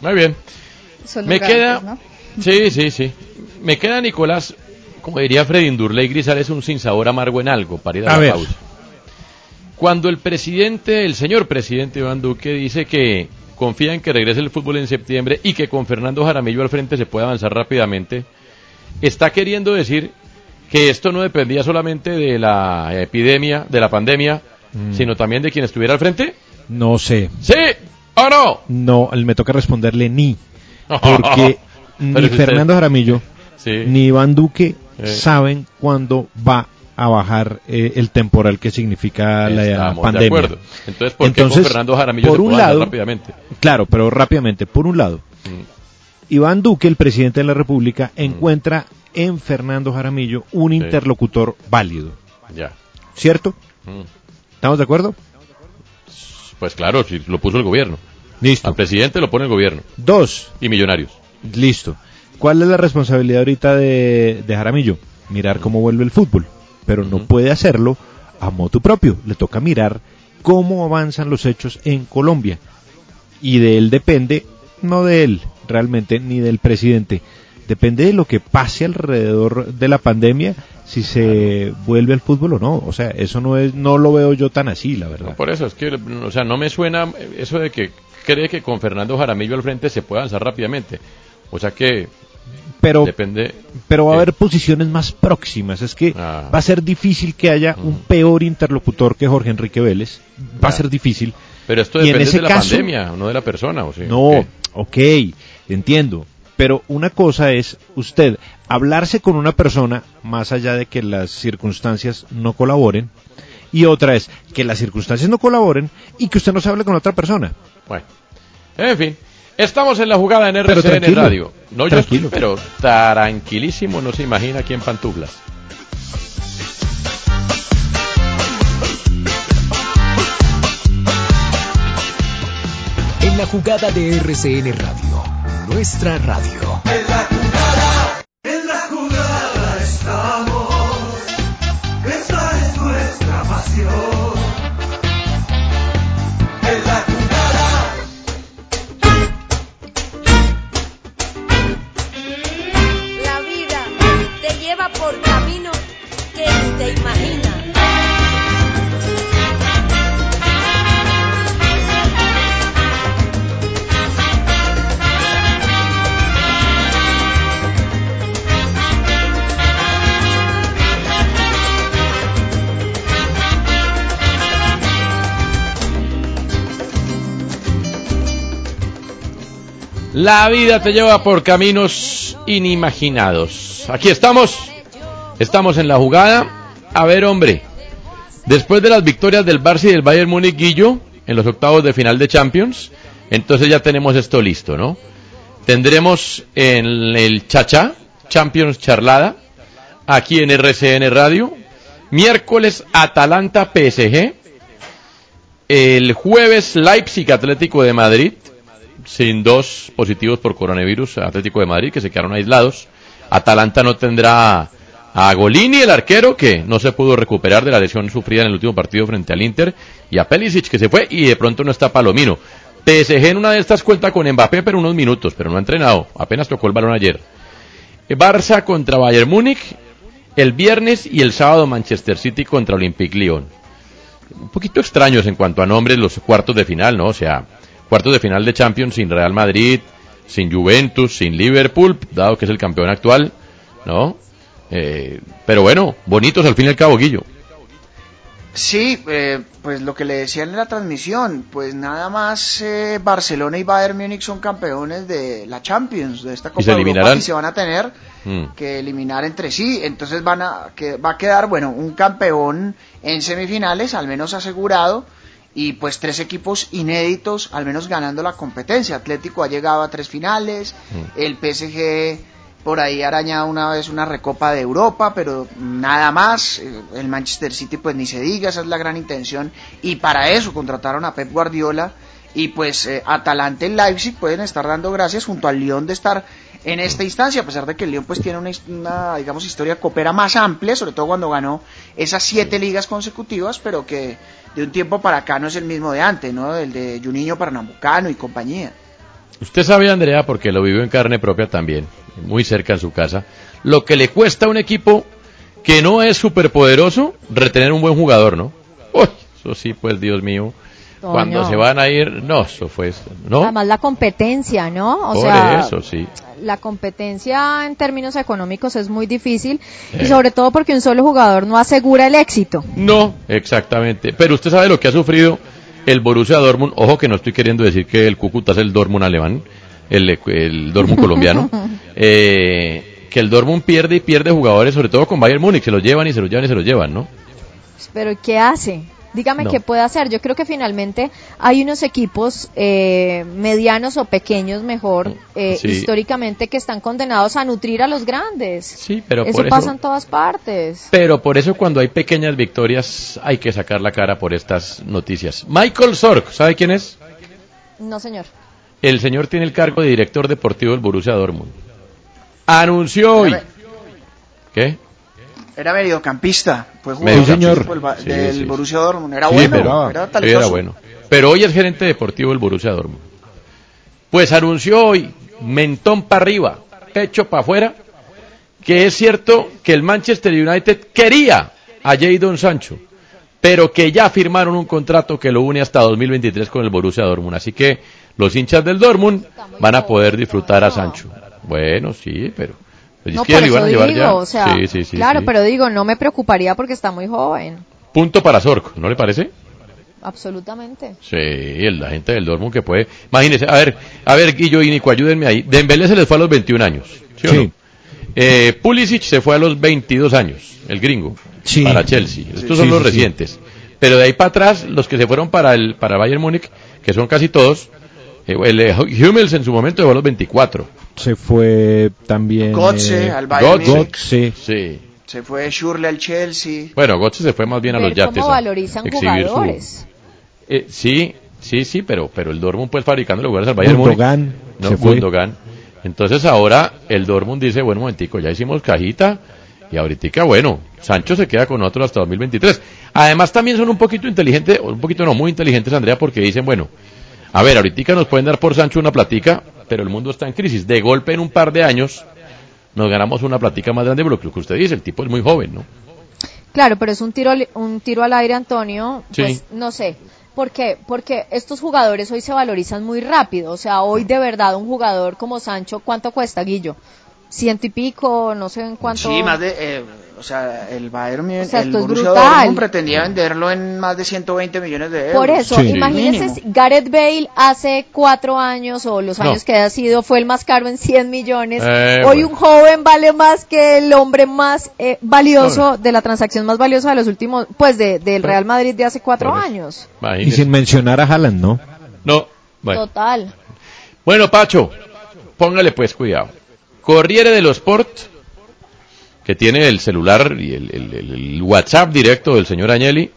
Muy bien. Me queda... Sí, sí, sí. Me queda, Nicolás, como diría Freddy Durley Grisales, un sinsabor amargo en algo para ir a, la pausa. Cuando el presidente, el señor presidente Iván Duque dice que confía en que regrese el fútbol en septiembre y que con Fernando Jaramillo al frente se puede avanzar rápidamente, está queriendo decir que esto no dependía solamente de la epidemia, de la pandemia, Mm. sino también de quien estuviera al frente? No sé. ¿Sí o no? No, me toca responderle ni. *laughs* Porque ni Fernando Jaramillo ni Iván Duque saben cuándo va a bajar eh, el temporal que significa la pandemia. De acuerdo. Entonces, ¿por qué con Fernando Jaramillo por un lado, rápidamente? Claro, pero rápidamente. Por un lado, mm. Iván Duque, el presidente de la República, mm. encuentra en Fernando Jaramillo un interlocutor válido. Ya. ¿Cierto? ¿Estamos de acuerdo? Pues claro, si lo puso el gobierno. Listo. Al presidente lo pone el gobierno. Dos. Y millonarios. Listo. ¿Cuál es la responsabilidad ahorita de, Jaramillo? Mirar cómo vuelve el fútbol. Pero no puede hacerlo a modo propio. Le toca mirar cómo avanzan los hechos en Colombia. Y de él depende, no de él realmente, ni del presidente. Depende de lo que pase alrededor de la pandemia si se vuelve al fútbol o no. O sea, eso no es, no lo veo yo tan así, la verdad. por eso es que, o sea, no me suena eso de que cree que con Fernando Jaramillo al frente se puede avanzar rápidamente. O sea que pero, depende. Pero va a haber posiciones más próximas. Es que ah. va a ser difícil que haya un peor interlocutor que Jorge Enrique Vélez. Va a ser difícil. Pero esto depende de la pandemia, no de la persona. No, ok, entiendo. Pero una cosa es usted hablarse con una persona más allá de que las circunstancias no colaboren y otra es que las circunstancias no colaboren y que usted no se hable con otra persona. Bueno, en fin, estamos en la jugada en RCN Radio. No yo estoy, pero tranquilísimo, no se imagina quién pantuflas. En la jugada de RCN Radio nuestra radio. Te imaginas. La vida te lleva por caminos inimaginados. Aquí estamos. Estamos en la jugada. A ver, hombre. Después de las victorias del Barça y del Bayern Múnich Guillo en los octavos de final de Champions, entonces ya tenemos esto listo, ¿no? Tendremos en el Chacha Champions Charlada aquí en RCN Radio. Miércoles Atalanta PSG. El jueves Leipzig Atlético de Madrid sin dos positivos por coronavirus Atlético de Madrid, que se quedaron aislados. Atalanta no tendrá a Golini, el arquero, que no se pudo recuperar de la lesión sufrida en el último partido frente al Inter, y a Pelisic, que se fue, y de pronto no está Palomino. PSG en una de estas cuenta con Mbappé, pero unos minutos, pero no ha entrenado, apenas tocó el balón ayer. Barça contra Bayern Múnich, el viernes y el sábado Manchester City contra Olympique Lyon. un poquito extraños en cuanto a nombres los cuartos de final, ¿no? O sea, cuartos de final de Champions sin Real Madrid, sin Juventus, sin Liverpool, dado que es el campeón actual, ¿no? Eh, pero bueno, bonitos al fin y al cabo, Guillo. Sí, eh, pues lo que le decían en la transmisión, pues nada más eh, Barcelona y Bayern Múnich son campeones de la Champions, de esta Copa se de Europa, y se van a tener Mm. que eliminar entre sí, entonces van a que va a quedar bueno un campeón en semifinales al menos asegurado y pues tres equipos inéditos al menos ganando la competencia. Atlético ha llegado a tres finales, el PSG por ahí ha arañado una vez una recopa de Europa, pero nada más. El Manchester City pues ni se diga, esa es la gran intención y para eso contrataron a Pep Guardiola y pues eh, Atalanta y Leipzig pueden estar dando gracias junto al Lyon de estar en esta instancia, a pesar de que el Lyon pues tiene una, una, digamos historia copera más amplia, sobre todo cuando ganó esas siete ligas consecutivas, pero que de un tiempo para acá no es el mismo de antes, ¿no? El de Juninho Pernambucano y compañía. Usted sabe, Andrea, porque lo vivió en carne propia también, muy cerca en su casa, lo que le cuesta a un equipo que no es superpoderoso retener un buen jugador, ¿no? Uy, eso sí, pues, Dios mío. Toño. Cuando se van a ir, no, eso fue, ¿no? Además la competencia, ¿no? O Por sea, eso, sí. la competencia en términos económicos es muy difícil y Eh. sobre todo porque un solo jugador no asegura el éxito. No, exactamente. Pero usted sabe lo que ha sufrido el Borussia Dortmund. Ojo que no estoy queriendo decir que el Cúcuta es el Dortmund alemán, el, el Dortmund colombiano. *laughs* Eh, que el Dortmund pierde y pierde jugadores, sobre todo con Bayern Múnich. Se los llevan y se los llevan y se los llevan, ¿no? Pero ¿qué hace? Dígame No. qué puede hacer. Yo creo que finalmente hay unos equipos eh, medianos o pequeños, mejor, eh, Sí. históricamente, que están condenados a nutrir a los grandes. Sí, pero eso por eso- pasa en todas partes. Pero por eso cuando hay pequeñas victorias hay que sacar la cara por estas noticias. Michael Sorg, ¿sabe quién es? No, señor. El señor tiene el cargo de director deportivo del Borussia Dortmund. Anunció hoy. ¿Qué? Era mediocampista, fue jugador Mediocampista. del, Sí, del sí. Borussia Dortmund. Era Sí, bueno, pero- era bueno. Pero hoy es gerente deportivo del Borussia Dortmund. Pues anunció hoy, mentón para arriba, pecho para afuera, que es cierto que el Manchester United quería a Jadon Sancho, pero que ya firmaron un contrato que lo une hasta 2023 con el Borussia Dortmund. Así que los hinchas del Dortmund van a poder disfrutar a Sancho. Bueno, sí, pero... pues no, es que por lo iban eso a llevar digo, ya. o sea, Sí, sí, sí, claro, sí. pero digo, no me preocuparía porque está muy joven, Punto para Zorco, ¿no le parece? absolutamente. Sí, el- la gente del Dortmund que puede. Imagínese, a ver, a ver, Guillo y Nico, ayúdenme ahí. Dembélé se les fue a los 21 años. ¿Sí o Sí. no? Eh, Pulisic se fue a los 22 años, el gringo, Sí. para Chelsea. Estos Sí, son sí, los sí. recientes. Pero de ahí para atrás, los que se fueron para el para Bayern Múnich, que son casi todos, el eh, Hummels en su momento llegó a los 24. Se fue también. Götze eh, al Bayern Götze, Múnich. sí. Se fue Schürrle al Chelsea. Bueno, Götze se fue más bien a los yates. cómo valorizan exhibir su- jugadores. Eh, sí, sí, sí, pero, pero el Dortmund pues fabricando lugares al Bayern Múnich. Gundogan No, se. Gundogan. Entonces ahora el Dortmund dice, bueno, un momentico, ya hicimos cajita y ahorita, bueno, Sancho se queda con nosotros hasta 2023. Además también son un poquito inteligentes, un poquito no, muy inteligentes, Andrea, porque dicen, bueno, a ver, ahorita nos pueden dar por Sancho una platica, pero el mundo está en crisis. De golpe en un par de años nos ganamos una platica más grande, pero lo que usted dice, el tipo es muy joven, ¿no? Claro, pero es un tiro, al- un tiro al aire, Antonio. Pues Sí. no sé. ¿Por qué? Porque estos jugadores hoy se valorizan muy rápido. O sea, hoy de verdad un jugador como Sancho, ¿cuánto cuesta, Guillo? Ciento y pico, no sé en cuánto. Sí, más de, eh, o sea, el Bayern Múnich, O sea, el Borussia. Dortmund pretendía venderlo en más de 120 millones de euros. Por eso, imagínense, Mínimo. si Gareth Bale hace cuatro años o los No. años que haya sido fue el más caro en 100 millones. Eh, Hoy bueno. un joven vale más que el hombre más eh, valioso de la transacción más valiosa de los últimos, pues de, del Real Madrid de hace cuatro años. Y sin mencionar a Haaland, ¿no? No, bueno. Total. Bueno, Pacho, póngale pues cuidado. Corriere de los Sport, que tiene el celular y el, WhatsApp directo del señor Agnelli,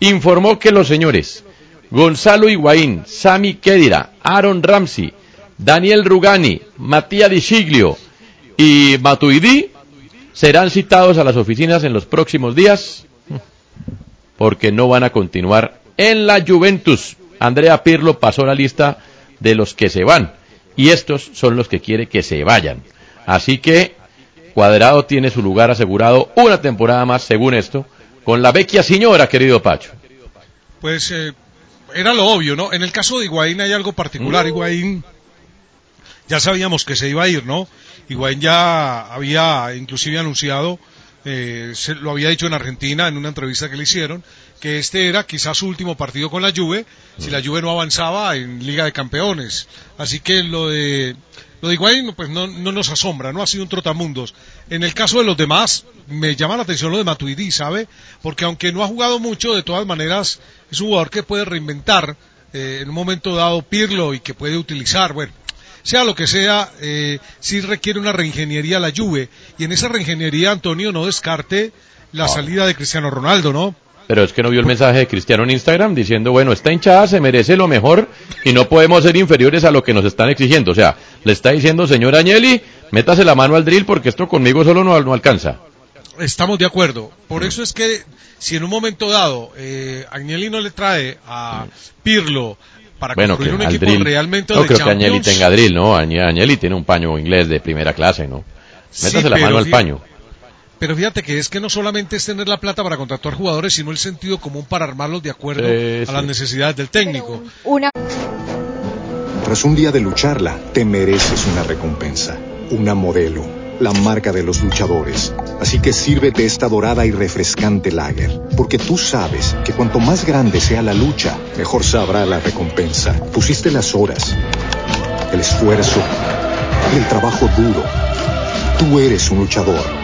informó que los señores Gonzalo Higuaín, Sami Khedira, Aaron Ramsey, Daniel Rugani, Matías Di Siglio y Matuidi serán citados a las oficinas en los próximos días porque no van a continuar en la Juventus. Andrea Pirlo pasó la lista de los que se van y estos son los que quiere que se vayan. Así que Cuadrado tiene su lugar asegurado una temporada más, según esto, con la vecchia señora, querido Pacho. pues eh, era lo obvio, ¿no? En el caso de Higuaín hay algo particular. Higuaín ya sabíamos que se iba a ir, ¿no? Higuaín ya había inclusive anunciado, eh, se, lo había dicho en Argentina en una entrevista que le hicieron, que este era quizás su último partido con la Juve, si la Juve no avanzaba en Liga de Campeones. Así que lo de lo de Higuaín pues no, no nos asombra, no ha sido un trotamundos. En el caso de los demás, me llama la atención lo de Matuidi, ¿sabe? Porque aunque no ha jugado mucho, de todas maneras es un jugador que puede reinventar eh, en un momento dado Pirlo y que puede utilizar, bueno, sea lo que sea, eh, sí requiere una reingeniería la Juve. Y en esa reingeniería, Antonio, no descarte la salida de Cristiano Ronaldo, ¿no? Pero es que no vio el mensaje de Cristiano en Instagram diciendo, bueno, esta hinchada se merece lo mejor y no podemos ser inferiores a lo que nos están exigiendo. O sea, le está diciendo, señor Agnelli, métase la mano al drill porque esto conmigo solo no, no alcanza. Estamos de acuerdo. Por eso es que si en un momento dado eh, Agnelli no le trae a Pirlo para Bueno, construir que un equipo drill, realmente no de creo que Agnelli tenga drill, ¿no? Agne- Agnelli tiene un paño inglés de primera clase, ¿no? Sí, Métase la mano al paño. Pero fíjate que es que no solamente es tener la plata para contratar jugadores, sino el sentido común para armarlos de acuerdo Sí, a sí. las necesidades del técnico. Una Tras un día de lucharla, te mereces una recompensa, una modelo, la marca de los luchadores. Así que sírvete esta dorada y refrescante lager, porque tú sabes que cuanto más grande sea la lucha, mejor sabrá la recompensa. Pusiste las horas, el esfuerzo, el trabajo duro. Tú eres un luchador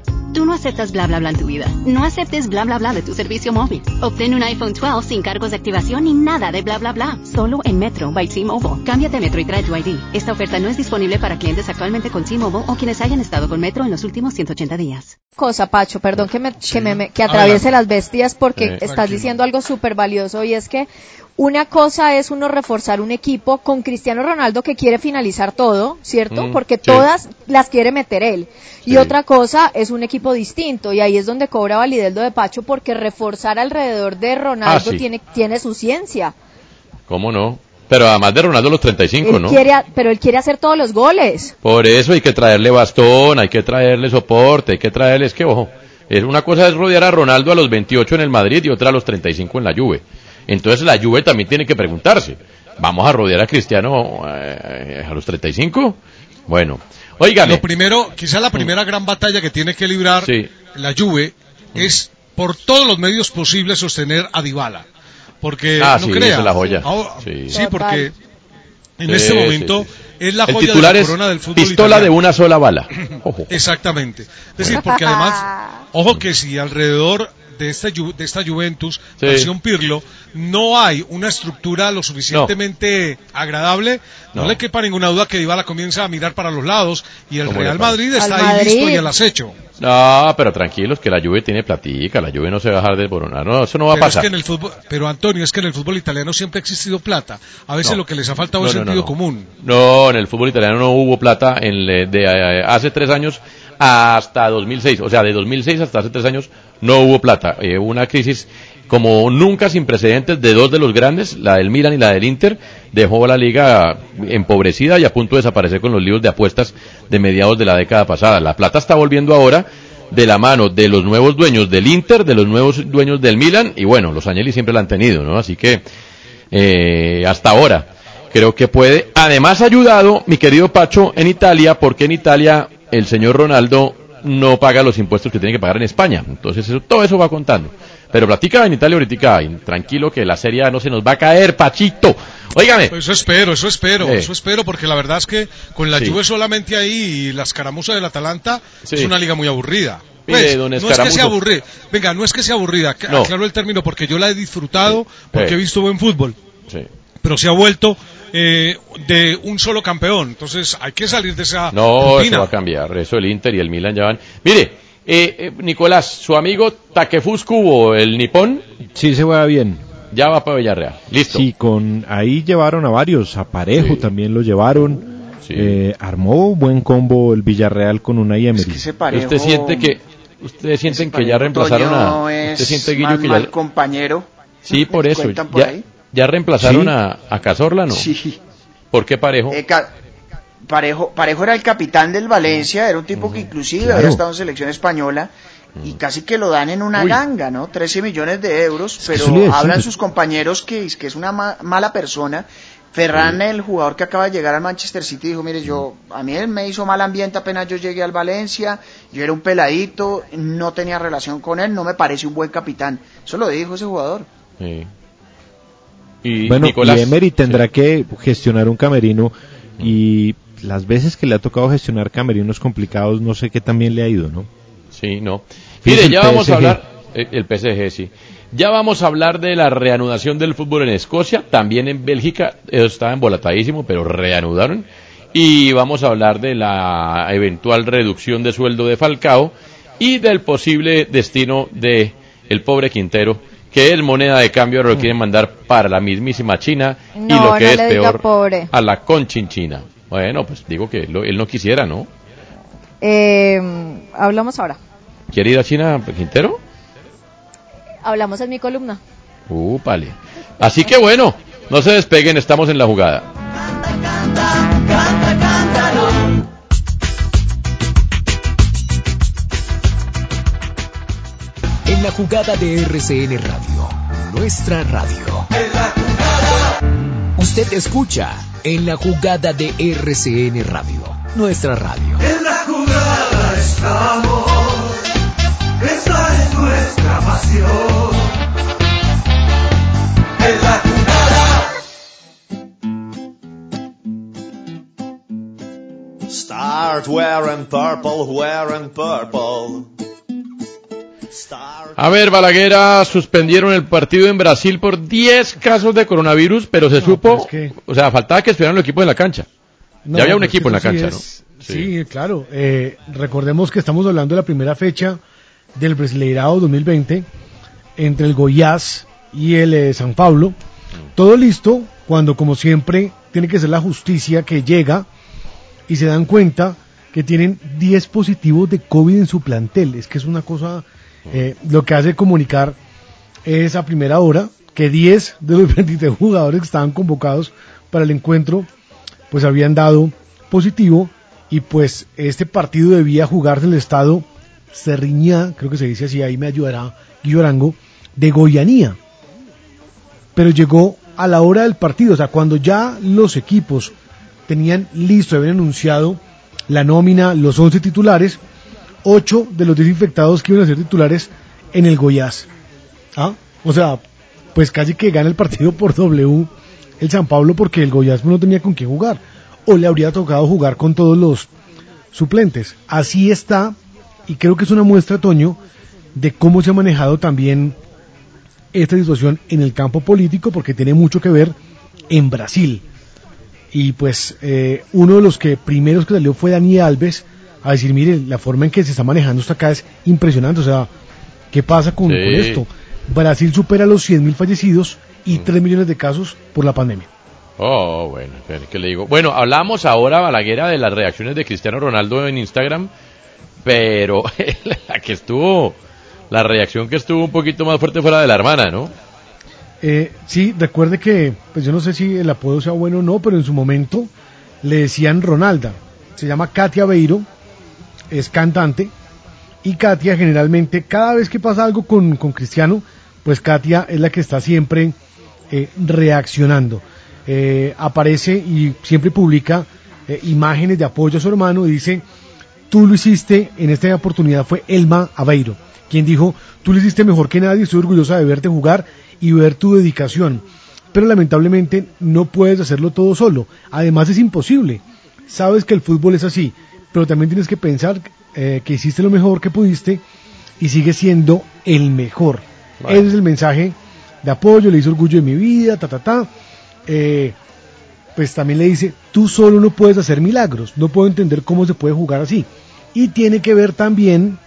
Tú no aceptas bla bla bla en tu vida. No aceptes bla bla bla de tu servicio móvil. Obtén un iPhone 12 sin cargos de activación ni nada de bla bla bla. Solo en Metro by T-Mobile. Cámbiate a Metro y trae tu ID. Esta oferta no es disponible para clientes actualmente con T-Mobile o quienes hayan estado con Metro en los últimos 180 días. cosa, Pacho, perdón que me, que me- me- que atraviese las bestias porque Sí. estás Tranquilo. diciendo algo súper valioso y es que una cosa es uno reforzar un equipo con Cristiano Ronaldo que quiere finalizar todo, ¿cierto? Mm, porque sí. todas las quiere meter él. Y otra cosa es un equipo distinto y ahí es donde cobra validez lo de Pacho porque reforzar alrededor de Ronaldo Ah, sí. tiene, tiene su ciencia. ¿Cómo no? Pero además de Ronaldo los 35, Él ¿no? quiere, pero él quiere hacer todos los goles. Por eso hay que traerle bastón, hay que traerle soporte, hay que traerle, es que ojo, es una cosa es rodear a Ronaldo a los 28 en el Madrid y otra a los 35 en la Juve. Entonces la Juve también tiene que preguntarse, ¿vamos a rodear a Cristiano eh, a los 35? Bueno, óigame. Lo primero, quizá la primera gran batalla que tiene que librar Sí. la Juve es por todos los medios posibles sostener a Dybala. Porque Ah, no sí, crea. es la joya. Ahora- Sí. sí, porque en Sí, este momento sí. es la El joya de titular la es corona del fútbol pistola de una sola bala. *clears throat* Ojo. Exactamente. Es decir, porque *laughs* además, ojo que si alrededor de esta, Ju- de esta Juventus, Sí. versión Pirlo, no hay una estructura lo suficientemente agradable, no. No. le quepa ninguna duda que Dybala comienza a mirar para los lados y el ¿Cómo le Real? Madrid está ahí Madrid. listo y al acecho. No, pero tranquilos que la Juve tiene platica, la Juve no se va a dejar desboronar, no, eso no va a Pero, es pasar. que en el fútbol, pero Antonio, es que en el fútbol italiano siempre ha existido plata. A veces No. lo que les ha faltado No, es sentido no. común. No, en el fútbol italiano no hubo plata en le- de eh, hace tres años hasta 2006. O sea, de 2006 hasta hace tres años no hubo plata. Eh, hubo una crisis como nunca sin precedentes de dos de los grandes, la del Milan y la del Inter, dejó la liga empobrecida y a punto de desaparecer con los líos de apuestas de mediados de la década pasada. La plata está volviendo ahora de la mano de los nuevos dueños del Inter, de los nuevos dueños del Milan y bueno, los Agnelli siempre la han tenido, ¿no? Así que eh, hasta ahora creo que puede. Además ha ayudado mi querido Pacho en Italia porque en Italia el señor Ronaldo no paga los impuestos que tiene que pagar en España. Entonces eso, todo eso va contando. Pero platica en Italia ahorita, tranquilo que la serie A no se nos va a caer, Pachito. Óigame. Eso espero, eso espero, Eh. eso espero, porque la verdad es que con la Sí. Juve solamente ahí y la escaramuza del Atalanta Sí. es una liga muy aburrida. Pues, no es que sea aburrida, venga, no es que sea aburrida, No. aclaro el término porque yo la he disfrutado, porque he visto buen fútbol, Sí. pero se ha vuelto eh, de un solo campeón, entonces hay que salir de esa No, rutina. eso va a cambiar. Eso el Inter y el Milan ya van. Mire, eh, eh, Nicolás, su amigo Takefus Kubo, el nipón, Sí se juega bien. ya va para Villarreal. Listo. Sí, con ahí llevaron a varios, a Parejo Sí. también lo llevaron. Eh, armó buen combo el Villarreal con una Emery. ¿Usted siente que ustedes sienten que ya reemplazaron a usted siente Guillo que ya compañero? Sí, por eso. Ya, ahí. Ya reemplazaron Sí. a, a Cazorla, ¿no? Sí. ¿Por qué parejo? Eh, Parejo, Parejo era el capitán del Valencia, era un tipo que inclusive Claro. había estado en selección española y casi que lo dan en una Uy. ganga, ¿no? 13 millones de euros, pero hablan sus compañeros que, que es una ma- mala persona. Ferran, el jugador que acaba de llegar al Manchester City, dijo, mire, yo, a mí él me hizo mal ambiente apenas yo llegué al Valencia, yo era un peladito, no tenía relación con él, no me parece un buen capitán. Eso lo dijo ese jugador. Sí. Y bueno, Nicolás, y Emery tendrá que gestionar un camerino y las veces que le ha tocado gestionar camerinos complicados, no sé qué también le ha ido, ¿no? Sí, no. Mire, ya vamos a hablar, eh, el PSG, sí. Ya vamos a hablar de la reanudación del fútbol en Escocia, también en Bélgica, eso estaba embolatadísimo, pero reanudaron. Y vamos a hablar de la eventual reducción de sueldo de Falcao y del posible destino de el pobre Quintero, que es moneda de cambio, lo quieren mandar para la mismísima China y lo que no es peor, pobre. a la conchinchina. Bueno, pues digo que lo- él no quisiera, ¿no? Eh, hablamos ahora. ¿Quiere ir a China, Quintero? Hablamos en mi columna. Úpale. Así que bueno, no se despeguen, estamos en la jugada. En la jugada de RCN Radio, nuestra radio. Usted escucha en la jugada de RCN Radio, nuestra radio. En la jugada estamos. Esa es nuestra pasión. En la jugada. Start wearing purple, wearing purple. A ver, Balaguera, suspendieron el partido en Brasil por 10 casos de coronavirus, pero se supo, o sea, faltaba que estuvieran los equipos en la cancha. No, ya había un equipo en la sí cancha, es- ¿no? Sí, claro. Eh, recordemos que estamos hablando de la primera fecha del Brasileirao 2020 entre el Goiás y el eh, San Pablo. Todo listo cuando, como siempre, tiene que ser la justicia que llega y se dan cuenta que tienen 10 positivos de COVID en su plantel. Es que es una cosa, eh, lo que hace comunicar es a primera hora que 10 de los *laughs* 23 jugadores que estaban convocados para el encuentro pues habían dado positivo y pues este partido debía jugarse en el estado Cerriñá, creo que se dice así, ahí me ayudará Guillo Arango, de Goianía. Pero llegó a la hora del partido, o sea, cuando ya los equipos tenían listo, habían anunciado la nómina, los 11 titulares, 8 de los desinfectados que iban a ser titulares en el Goiás. ¿Ah? O sea, pues casi que gana el partido *laughs* por W el San Pablo porque el Goiás no tenía con qué jugar. O le habría tocado jugar con todos los suplentes. Así está, y creo que es una muestra, Toño, de cómo se ha manejado también esta situación en el campo político, porque tiene mucho que ver en Brasil. Y pues eh, uno de los que primeros que salió fue Dani Alves a decir, mire, la forma en que se está manejando esto acá es impresionante. O sea, ¿qué pasa con, Sí. con esto? Brasil supera los 100.000 fallecidos y 3 millones de casos por la pandemia. Oh, bueno, ¿qué le digo? Bueno, hablamos ahora, Balaguera, de las reacciones de Cristiano Ronaldo en Instagram, pero *laughs* la que estuvo, la reacción que estuvo un poquito más fuerte fue la de la hermana, ¿no? Eh, sí, recuerde que, pues yo no sé si el apodo sea bueno o no, pero en su momento le decían Ronalda. Se llama Katia Beiro, es cantante, y Katia generalmente, cada vez que pasa algo con, con Cristiano, pues Katia es la que está siempre eh, reaccionando. Eh, aparece y siempre publica eh, imágenes de apoyo a su hermano y dice, tú lo hiciste, en esta oportunidad fue Elma Aveiro, quien dijo, tú lo hiciste mejor que nadie, estoy orgullosa de verte jugar y ver tu dedicación. Pero lamentablemente no puedes hacerlo todo solo. Además es imposible. Sabes que el fútbol es así, pero también tienes que pensar eh, que hiciste lo mejor que pudiste y sigues siendo el mejor. Ese es el mensaje de apoyo, le hizo orgullo de mi vida, ta, ta, ta. Eh, pues también le dice, tú solo no puedes hacer milagros, no puedo entender cómo se puede jugar así. Y tiene que ver también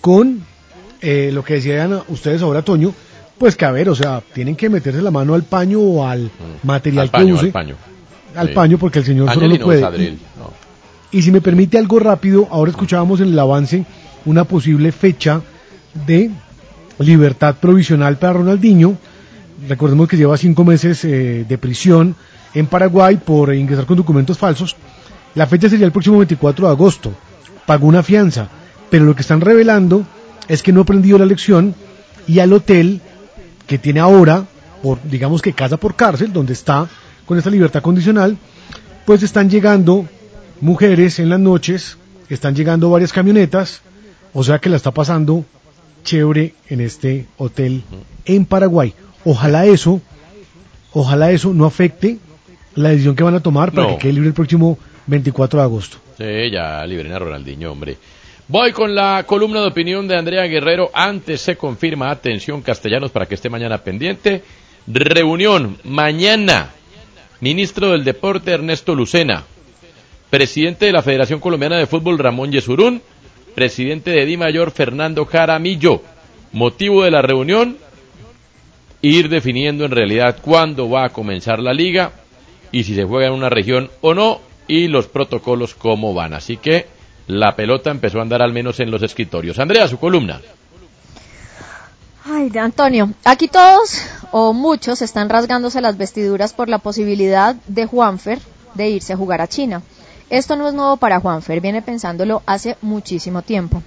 con eh, lo que decían ustedes ahora, Toño, pues que a ver, o sea, tienen que meterse la mano al paño o al material Mm. Al paño, que use al paño. al paño porque el señor solo no puede. Sadril, no. Y si me permite algo rápido, ahora escuchábamos en el avance una posible fecha de libertad provisional para Ronaldinho. Recordemos que lleva cinco meses eh, de prisión en Paraguay por ingresar con documentos falsos. La fecha sería el próximo 24 de agosto. Pagó una fianza, pero lo que están revelando es que no ha aprendido la lección y al hotel que tiene ahora, por digamos que casa por cárcel, donde está con esta libertad condicional, pues están llegando mujeres en las noches, están llegando varias camionetas, o sea que la está pasando chévere en este hotel en Paraguay. Ojalá eso, ojalá eso no afecte la decisión que van a tomar para No. que quede libre el próximo 24 de agosto. Sí, ya liberen a Ronaldinho, hombre. Voy con la columna de opinión de Andrea Guerrero. Antes se confirma, atención castellanos para que esté mañana pendiente. Reunión mañana. Ministro del Deporte Ernesto Lucena. Presidente de la Federación Colombiana de Fútbol Ramón Yesurún. Presidente de Di Mayor Fernando Jaramillo. Motivo de la reunión, ir definiendo en realidad cuándo va a comenzar la liga y si se juega en una región o no y los protocolos cómo van. Así que la pelota empezó a andar al menos en los escritorios. Andrea, su columna. Ay, Antonio, aquí todos o muchos están rasgándose las vestiduras por la posibilidad de Juanfer de irse a jugar a China. Esto no es nuevo para Juanfer, viene pensándolo hace muchísimo tiempo.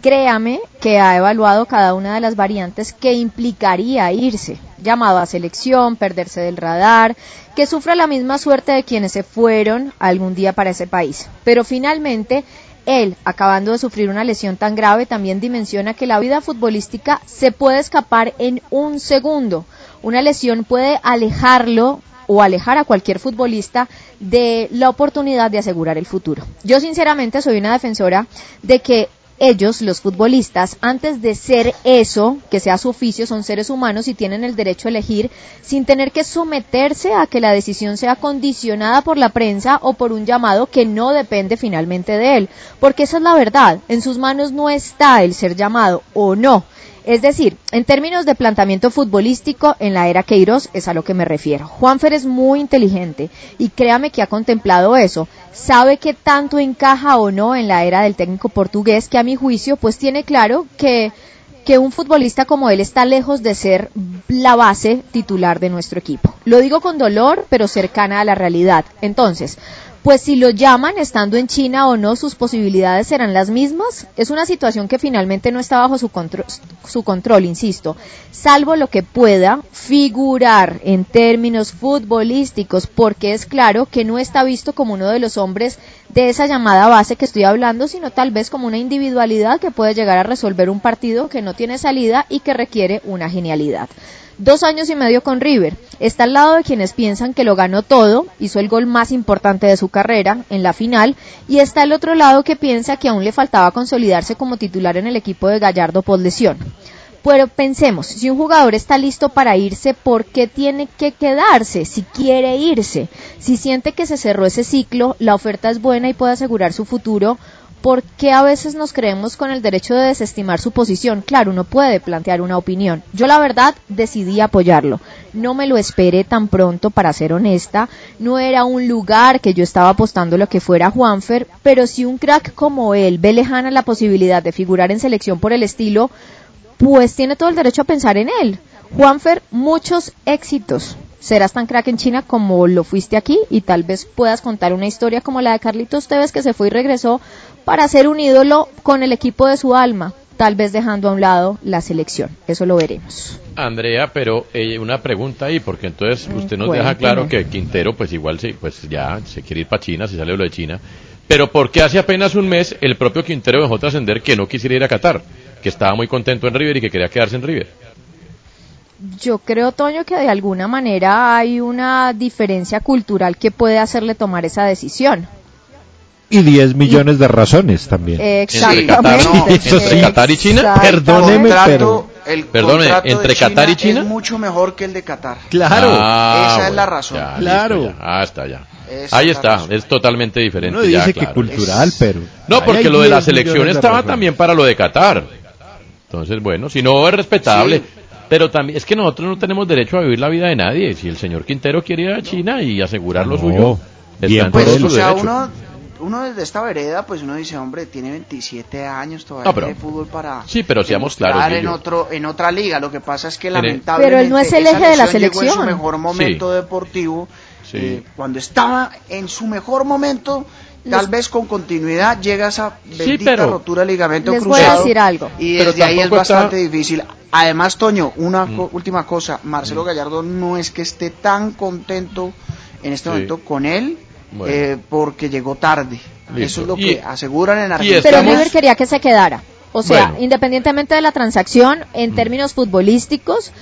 Créame que ha evaluado cada una de las variantes que implicaría irse, llamado a selección, perderse del radar, que sufra la misma suerte de quienes se fueron algún día para ese país. Pero finalmente, él, acabando de sufrir una lesión tan grave, también dimensiona que la vida futbolística se puede escapar en un segundo. Una lesión puede alejarlo o alejar a cualquier futbolista de la oportunidad de asegurar el futuro. Yo sinceramente soy una defensora de que ellos, los futbolistas, antes de ser eso, que sea su oficio, son seres humanos y tienen el derecho a elegir sin tener que someterse a que la decisión sea condicionada por la prensa o por un llamado que no depende finalmente de él. Porque esa es la verdad, en sus manos no está el ser llamado o no. Es decir, en términos de planteamiento futbolístico, en la era Queiroz es a lo que me refiero. Juanfer es muy inteligente y créame que ha contemplado eso. Sabe que tanto encaja o no en la era del técnico portugués que a mi juicio pues tiene claro que que un futbolista como él está lejos de ser la base titular de nuestro equipo. Lo digo con dolor, pero cercana a la realidad. Entonces, pues si lo llaman estando en China o no, sus posibilidades serán las mismas. Es una situación que finalmente no está bajo su, contro su control, insisto, salvo lo que pueda figurar en términos futbolísticos, porque es claro que no está visto como uno de los hombres de esa llamada base que estoy hablando, sino tal vez como una individualidad que puede llegar a resolver un partido que no tiene salida y que requiere una genialidad dos años y medio con River. Está al lado de quienes piensan que lo ganó todo, hizo el gol más importante de su carrera en la final, y está el otro lado que piensa que aún le faltaba consolidarse como titular en el equipo de Gallardo por lesión. Pero pensemos, si un jugador está listo para irse, ¿por qué tiene que quedarse? Si quiere irse, si siente que se cerró ese ciclo, la oferta es buena y puede asegurar su futuro, ¿por qué a veces nos creemos con el derecho de desestimar su posición? Claro, uno puede plantear una opinión. Yo la verdad decidí apoyarlo. No me lo esperé tan pronto, para ser honesta. No era un lugar que yo estaba apostando lo que fuera Juanfer, pero si un crack como él ve lejana la posibilidad de figurar en selección por el estilo, pues tiene todo el derecho a pensar en él. Juanfer, muchos éxitos. Serás tan crack en China como lo fuiste aquí y tal vez puedas contar una historia como la de Carlitos Tevez que se fue y regresó para ser un ídolo con el equipo de su alma, tal vez dejando a un lado la selección. Eso lo veremos. Andrea, pero eh, una pregunta ahí, porque entonces usted nos deja claro que Quintero, pues igual sí, pues ya se quiere ir para China, se sale lo de China. Pero porque hace apenas un mes el propio Quintero dejó trascender que no quisiera ir a Qatar, que estaba muy contento en River y que quería quedarse en River. Yo creo, Toño, que de alguna manera hay una diferencia cultural que puede hacerle tomar esa decisión. Y 10 millones de razones también. Exactamente. ¿Entre Qatar y China? Perdóneme, contrato- pero... el Perdone, ¿entre China Qatar y China? Es mucho mejor que el de Qatar. Claro. Ah, Esa es la bueno, razón. ya, Claro. listo, ya. Ah, está ya. Esa Ahí es está, razón. es totalmente diferente. Uno ya, dice que claro. cultural, pero... No, porque lo de la 10 selección estaba razones. también para lo de Qatar. Entonces, bueno, si no es respetable. Pero también, es que nosotros no tenemos derecho a vivir la vida de nadie. Si el señor Quintero quiere ir a China y asegurar lo No, suyo, bien Pues, o sea, derecho. uno, uno desde esta vereda, pues uno dice, hombre, tiene 27 años todavía No, pero- de fútbol para Sí, pero seamos claros, en otro en otra liga. Lo que pasa es que lamentablemente Pero él no es el eje de la llegó en su selección. mejor momento deportivo, Sí. eh, cuando estaba en su mejor momento. Tal vez con continuidad llega esa bendita pero- rotura de ligamento Les voy a cruzado decir algo. y Pero desde ahí es está- bastante difícil. Además, Toño, una Mm. co- última cosa, Marcelo Gallardo no es que esté tan contento en este Sí. momento con él Bueno. eh, porque llegó tarde. Listo. Eso es lo Y- que aseguran en Argentina. Pero Estamos- River quería que se quedara. O sea, Bueno. independientemente de la transacción, en términos futbolísticos,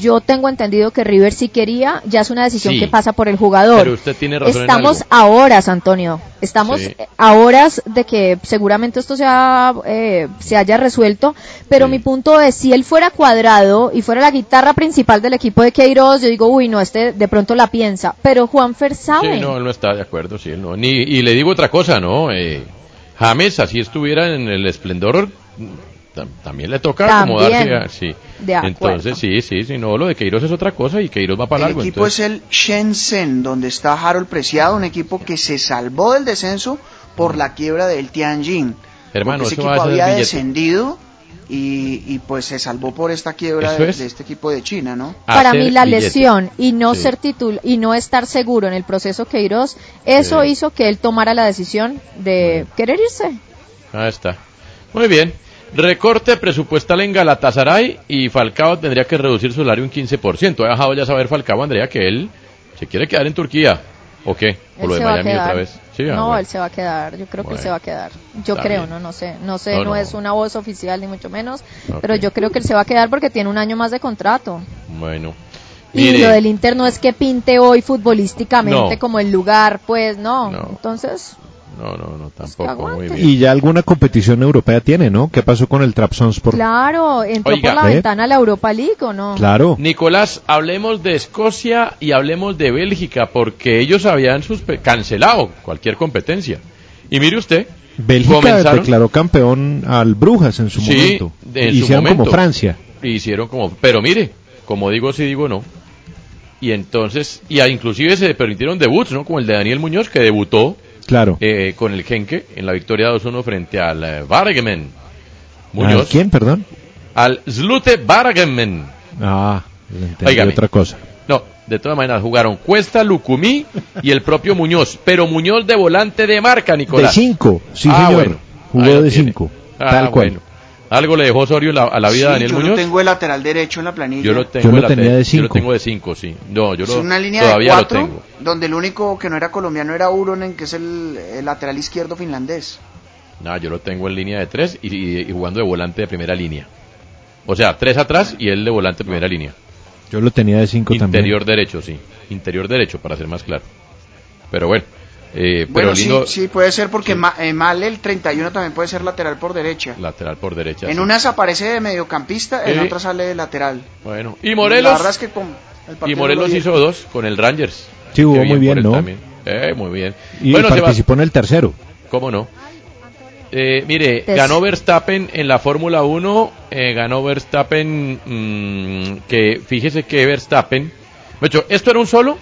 yo tengo entendido que River sí quería, ya es una decisión Sí. que pasa por el jugador. Pero usted tiene razón Estamos a horas, Antonio. Estamos Sí. a horas de que seguramente esto se, ha- eh, se haya resuelto, pero mi punto es, si él fuera cuadrado y fuera la guitarra principal del equipo de Queiroz, yo digo, uy, no, este de pronto la piensa. Pero Juanfer sabe. Sí, no, él no está de acuerdo, sí, él no. Ni, y le digo otra cosa, ¿no? Eh, James, así estuviera en el esplendor, tam- también le toca También. acomodarse. a- sí. De acuerdo. Entonces, sí, sí, sí, no, lo de Queiroz es otra cosa y Queiroz va para El algo. equipo entonces- es el Shenzhen, donde está Harold Preciado, un equipo que se salvó del descenso por la quiebra del Tianjin. Hermano, ese eso va a equipo había descendido y, y pues se salvó por esta quiebra de, es. de este equipo de China, ¿no? Para mí la billete. lesión y no Sí. ser titul y no estar seguro en el proceso Queiroz, eso Sí. hizo que él tomara la decisión de querer irse. Ahí está. Muy bien. Recorte presupuestal en Galatasaray y Falcao tendría que reducir su salario un 15%. Ha dejado ya saber Falcao, Andrea, que él se quiere quedar en Turquía. ¿O qué? ¿O Él lo de Miami otra vez? Sí, ah, no, bueno. él se va a quedar. Yo creo que él se va a quedar. Yo Está creo, bien. no, no sé, no sé, No, no, no. es una voz oficial ni mucho menos, pero yo creo que él se va a quedar porque tiene un año más de contrato. Bueno. Y lo del Inter no es que pinte hoy futbolísticamente No. como el lugar, pues. No. Entonces, No, no, no, tampoco. aguante. Muy bien. Y ya alguna competición europea tiene, ¿no? ¿Qué pasó con el Trabzonspor? claro, entró Oiga. por la ¿Eh? ventana a la Europa League o no. Claro. Nicolás, hablemos de Escocia y hablemos de Bélgica, porque ellos habían suspe- cancelado cualquier competencia. Y mire usted, Bélgica comenzaron- declaró campeón al Brujas en su Sí, momento. de- en su Hicieron como. Francia. hicieron como, pero mire, como digo sí, digo no. Y entonces, y a- inclusive se permitieron debuts, ¿no? Como el de Daniel Muñoz, que debutó Claro. eh, con el Genke en la victoria 2-1 frente al eh, Vargemen. ¿A Muñoz. quién, perdón? Al Slute Vargemen. Ah, entendí otra cosa. No, de todas maneras, jugaron Cuesta, Lucumí y el propio Muñoz. Pero Muñoz de volante de marca, De Nicolás. cinco, sí Ah, señor. bueno. Jugó de tiene. cinco, Ah, tal cual. bueno. Algo le dejó Osorio la- a la vida Sí, de Daniel yo Muñoz. lo tengo de lateral derecho en la planilla. Yo lo tengo, Yo lo tenía te- de Yo lo cinco. tengo de 5, sí. No, yo es lo, una línea todavía de lo cuatro, tengo. donde el único que no era colombiano era Uronen, que es el, el lateral izquierdo finlandés. No, yo lo tengo en línea de 3 y, y- y jugando de volante de primera línea. O sea, tres atrás y él de volante de primera línea. Yo lo tenía de cinco también. Interior derecho, sí. Interior derecho, para ser más claro. Pero bueno. Eh, pero Bueno, lindo sí, sí, puede ser porque Ma- eh, Male, el 31, también puede ser lateral por derecha. lateral por derecha. En sí. unas aparece de mediocampista, en Sí. otras sale de lateral. Bueno. Y Morelos. La verdad es que con el Y Morelos lo hizo dos con el Rangers. Sí, jugó muy bien, ¿no? Eh, muy bien. Y bueno, participó en el tercero. ¿Cómo no? Eh, mire, Des- ganó Verstappen en la Fórmula 1, eh, ganó Verstappen, mm, que fíjese que Verstappen, de hecho, esto era un solo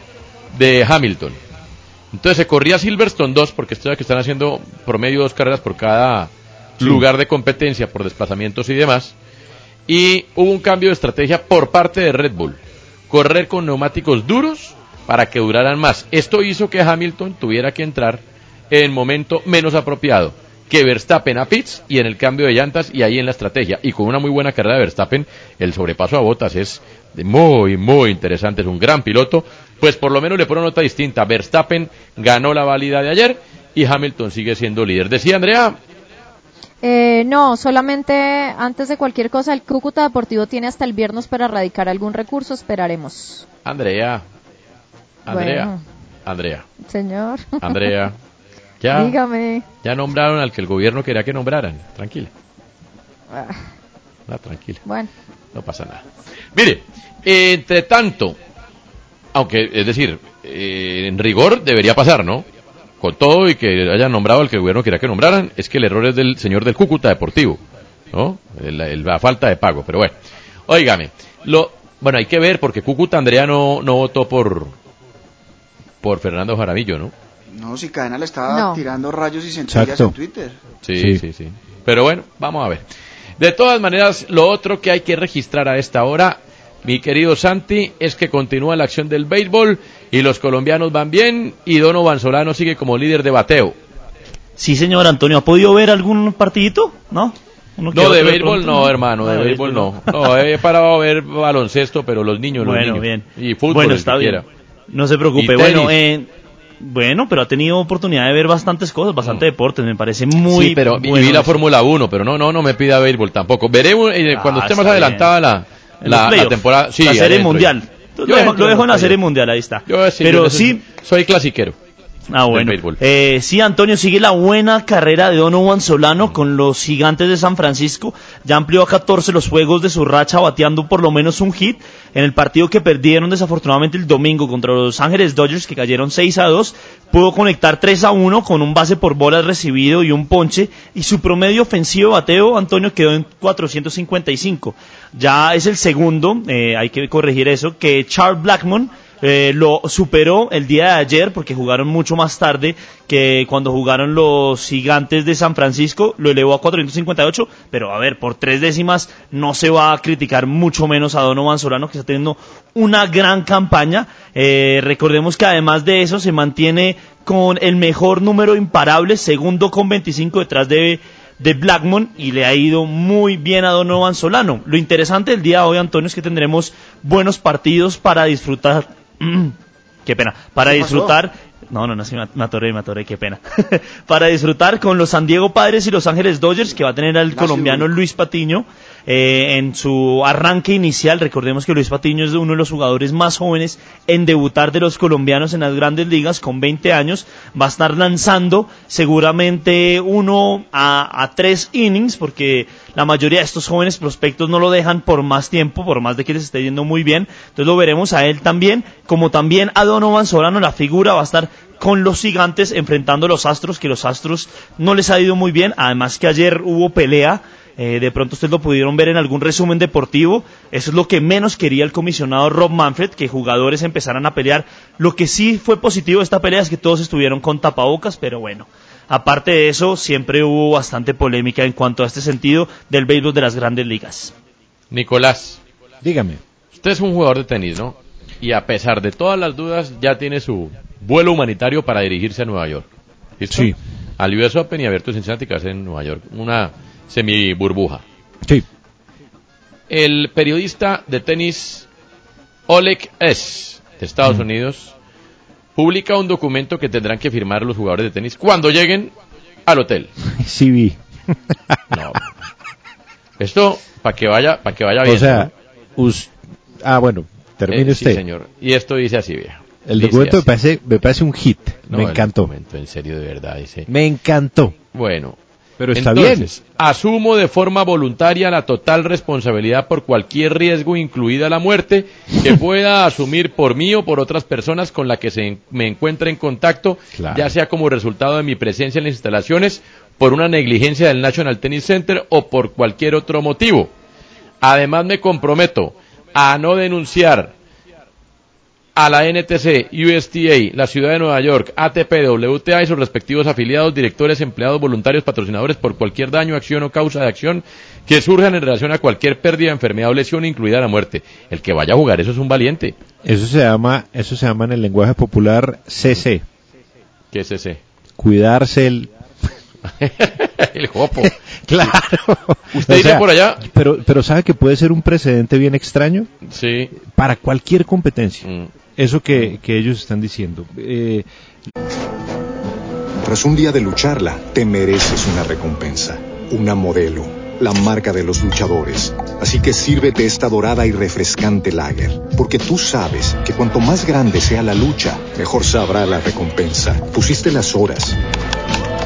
de Hamilton. Entonces se corría Silverstone 2, porque esto es que están haciendo promedio dos carreras por cada lugar de competencia, por desplazamientos y demás. Y hubo un cambio de estrategia por parte de Red Bull. Correr con neumáticos duros para que duraran más. Esto hizo que Hamilton tuviera que entrar en momento menos apropiado que Verstappen a pits y en el cambio de llantas y ahí en la estrategia. Y con una muy buena carrera de Verstappen, el sobrepaso a botas es muy, muy interesante. Es un gran piloto. Pues por lo menos le pone una nota distinta. Verstappen ganó la válida de ayer y Hamilton sigue siendo líder. Decía Andrea, Eh, no, solamente antes de cualquier cosa, el Cúcuta Deportivo tiene hasta el viernes para radicar algún recurso, esperaremos. Andrea, Andrea, Bueno. Andrea, Señor. Andrea. *laughs* Ya, Dígame. ya nombraron al que el gobierno quería que nombraran. Tranquila, Ah, no, tranquila. bueno. No pasa nada. Mire, entre tanto, aunque, es decir, eh, en rigor debería pasar, ¿no? Con todo y que hayan nombrado al que el gobierno quería que nombraran, es que el error es del señor del Cúcuta Deportivo, ¿no? El- el- la falta de pago, pero bueno. Óigame, lo, bueno, hay que ver porque Cúcuta Andrea no, no votó por, por Fernando Jaramillo, ¿no? No, si Cadena le estaba No. tirando rayos y centellas Exacto. en Twitter. Sí, sí, sí, Pero bueno, vamos a ver. De todas maneras, lo otro que hay que registrar a esta hora, mi querido Santi, es que continúa la acción del béisbol y los colombianos van bien y Donovan Solano sigue como líder de bateo. Sí, señor Antonio, ¿ha podido ver algún partidito? ¿No? Uno No, de béisbol no, hermano, de Ah, béisbol no. No, he parado a ver baloncesto, pero los niños, los Bueno, niños. bien. Y fútbol, bueno, está bien. No se preocupe. Bueno, eh, bueno, pero ha tenido oportunidad de ver bastantes cosas, bastante deportes. Me parece muy sí, pero bueno vi la. Fórmula 1, pero no, no, no me pida béisbol tampoco. Veré eh, Ah, cuando esté más adelantada la, En la, la temporada. Sí, la serie adentro. mundial. Yo Lo dejo, lo dejo en la serie mundial, ahí está. Yo sí, pero yo sí, soy clasiquero. Ah, bueno. Eh, sí, Antonio, sigue la buena carrera de Donovan Solano con los gigantes de San Francisco. Ya amplió a 14 los juegos de su racha, bateando por lo menos un hit en el partido que perdieron desafortunadamente el domingo contra los Ángeles Dodgers, que cayeron 6 a 2. Pudo conectar 3 a 1 con un base por bolas recibido y un ponche. Y su promedio ofensivo bateo, Antonio, quedó en 455. Ya es el segundo, eh, hay que corregir eso, que Charles Blackmon eh, lo superó el día de ayer porque jugaron mucho más tarde que cuando jugaron los gigantes de San Francisco, lo elevó a 458, pero a ver, por tres décimas no se va a criticar mucho menos a Donovan Solano que está teniendo una gran campaña. Eh, recordemos que además de eso se mantiene con el mejor número imparable, segundo con 25 detrás de de Blackmon y le ha ido muy bien a Donovan Solano. Lo interesante del día de hoy, Antonio, es que tendremos buenos partidos para disfrutar. *clears throat* qué pena. Para disfrutar. No, no, no, sí, me atoré, me atoré, qué pena. *laughs* para disfrutar con los San Diego Padres y los Ángeles Dodgers, que va a tener al colombiano. Luis Patiño eh, en su arranque inicial. Recordemos que Luis Patiño es uno de los jugadores más jóvenes en debutar de los colombianos en las grandes ligas con 20 años. Va a estar lanzando seguramente uno a, a tres innings porque la mayoría de estos jóvenes prospectos no lo dejan por más tiempo, por más de que les esté yendo muy bien. Entonces lo veremos a él también, como también a Donovan Solano, la figura va a estar con los gigantes enfrentando a los Astros, que los Astros no les ha ido muy bien, además que ayer hubo pelea, eh, de pronto ustedes lo pudieron ver en algún resumen deportivo, eso es lo que menos quería el comisionado Rob Manfred, que jugadores empezaran a pelear, lo que sí fue positivo de esta pelea es que todos estuvieron con tapabocas, pero bueno. Aparte de eso, siempre hubo bastante polémica en cuanto a este sentido del béisbol de las grandes ligas. Nicolás, dígame. Usted es un jugador de tenis, ¿no? Y a pesar de todas las dudas, ya tiene su vuelo humanitario para dirigirse a Nueva York. ¿Listo? Sí. Al US Open y abierto Cincinnati que en Nueva York. Una semi burbuja. Sí. El periodista de tenis Oleg S. de Estados Mm. Unidos publica un documento que tendrán que firmar los jugadores de tenis cuando lleguen al hotel. *laughs* Sí vi. *laughs* No. Esto para que vaya, para que vaya bien. o sea, ¿no? us- ah, bueno, termine Eh, sí, usted. señor. Y esto dice así, vieja. El documento me parece, me parece un hit. No, me encantó. en serio, de verdad, dice. Me encantó. Bueno. Pero está Entonces, asumo de forma voluntaria la total responsabilidad por cualquier riesgo, incluida la muerte, que *laughs* pueda asumir por mí o por otras personas con las que se me encuentre en contacto, Claro. ya sea como resultado de mi presencia en las instalaciones, por una negligencia del National Tennis Center o por cualquier otro motivo. Además, me comprometo a no denunciar a la NTC, USTA, la Ciudad de Nueva York, ATP, WTA y sus respectivos afiliados, directores, empleados, voluntarios, patrocinadores por cualquier daño, acción o causa de acción que surjan en relación a cualquier pérdida, enfermedad o lesión, incluida la muerte. El que vaya a jugar eso es un valiente. Eso se llama, eso se llama en el lenguaje popular CC. ¿Qué es ese? Cuidarse el... *laughs* el jopo. *laughs* claro. ¿Usted O iría sea, por allá? Pero, pero ¿sabe que puede ser un precedente bien extraño? Sí. Para cualquier competencia. Mm. Eso que, que ellos están diciendo. Eh, Tras un día de lucharla, te mereces una recompensa, una modelo, la marca de los luchadores. Así que sírvete esta dorada y refrescante lager, porque tú sabes que cuanto más grande sea la lucha, mejor sabrá la recompensa. Pusiste las horas,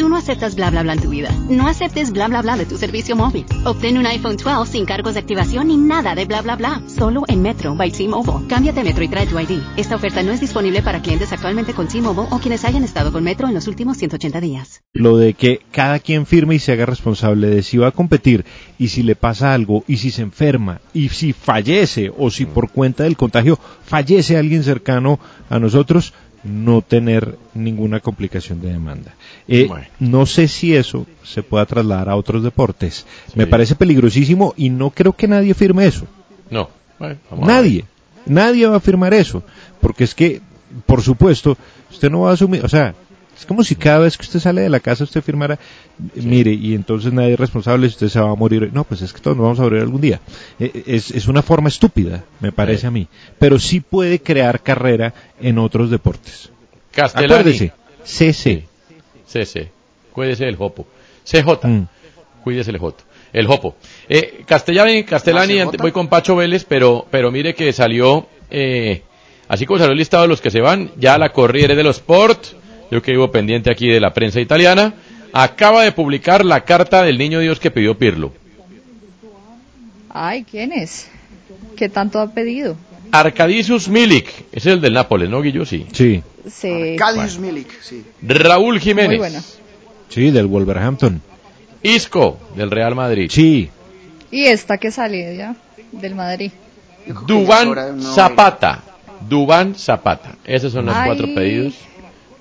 Tú no aceptas bla bla bla en tu vida. No aceptes bla bla bla de tu servicio móvil. Obtén un iPhone 12 sin cargos de activación ni nada de bla bla bla. Solo en Metro by T-Mobile. Cámbiate Metro y trae tu ID. Esta oferta no es disponible para clientes actualmente con T-Mobile o quienes hayan estado con Metro en los últimos 180 días. Lo de que cada quien firme y se haga responsable de si va a competir y si le pasa algo y si se enferma y si fallece o si por cuenta del contagio fallece alguien cercano a nosotros, no tener ninguna complicación de demanda. Eh, No sé si eso se pueda trasladar a otros deportes. Me parece peligrosísimo y no creo que nadie firme eso. No. Bueno, Nadie. Nadie va a firmar eso. Porque es que, por supuesto, usted no va a asumir, o sea, es como si cada vez que usted sale de la casa usted firmara, mire, y entonces nadie es responsable si usted se va a morir. No, pues es que todos nos vamos a morir algún día. Eh, Es, es una forma estúpida, me parece a mí. Pero sí puede crear carrera en otros deportes. Castellani. Acuérdese, CC. CC. Cuídese del Jopo. CJ. Mm. Cuídese el Joto. El Jopo. Eh, Castellani, Castellani, ¿Ah, voy con Pacho Vélez, pero, pero mire que salió, eh, así como salió el listado de los que se van, ya la Corriere dello Sport, yo que vivo pendiente aquí de la prensa italiana, acaba de publicar la carta del niño Dios que pidió Pirlo. Ay, ¿quién es? ¿Qué tanto ha pedido? Arkadiusz Milik, ese es el del Nápoles, ¿no, Guillo? Sí. Sí. Sí. Milik, sí. Raúl Jiménez. Muy buena. Sí, del Wolverhampton. Isco, del Real Madrid. Sí. Y esta que salió ya del Madrid. Dubán Zapata. Dubán Zapata. Esos son los Ay. cuatro pedidos.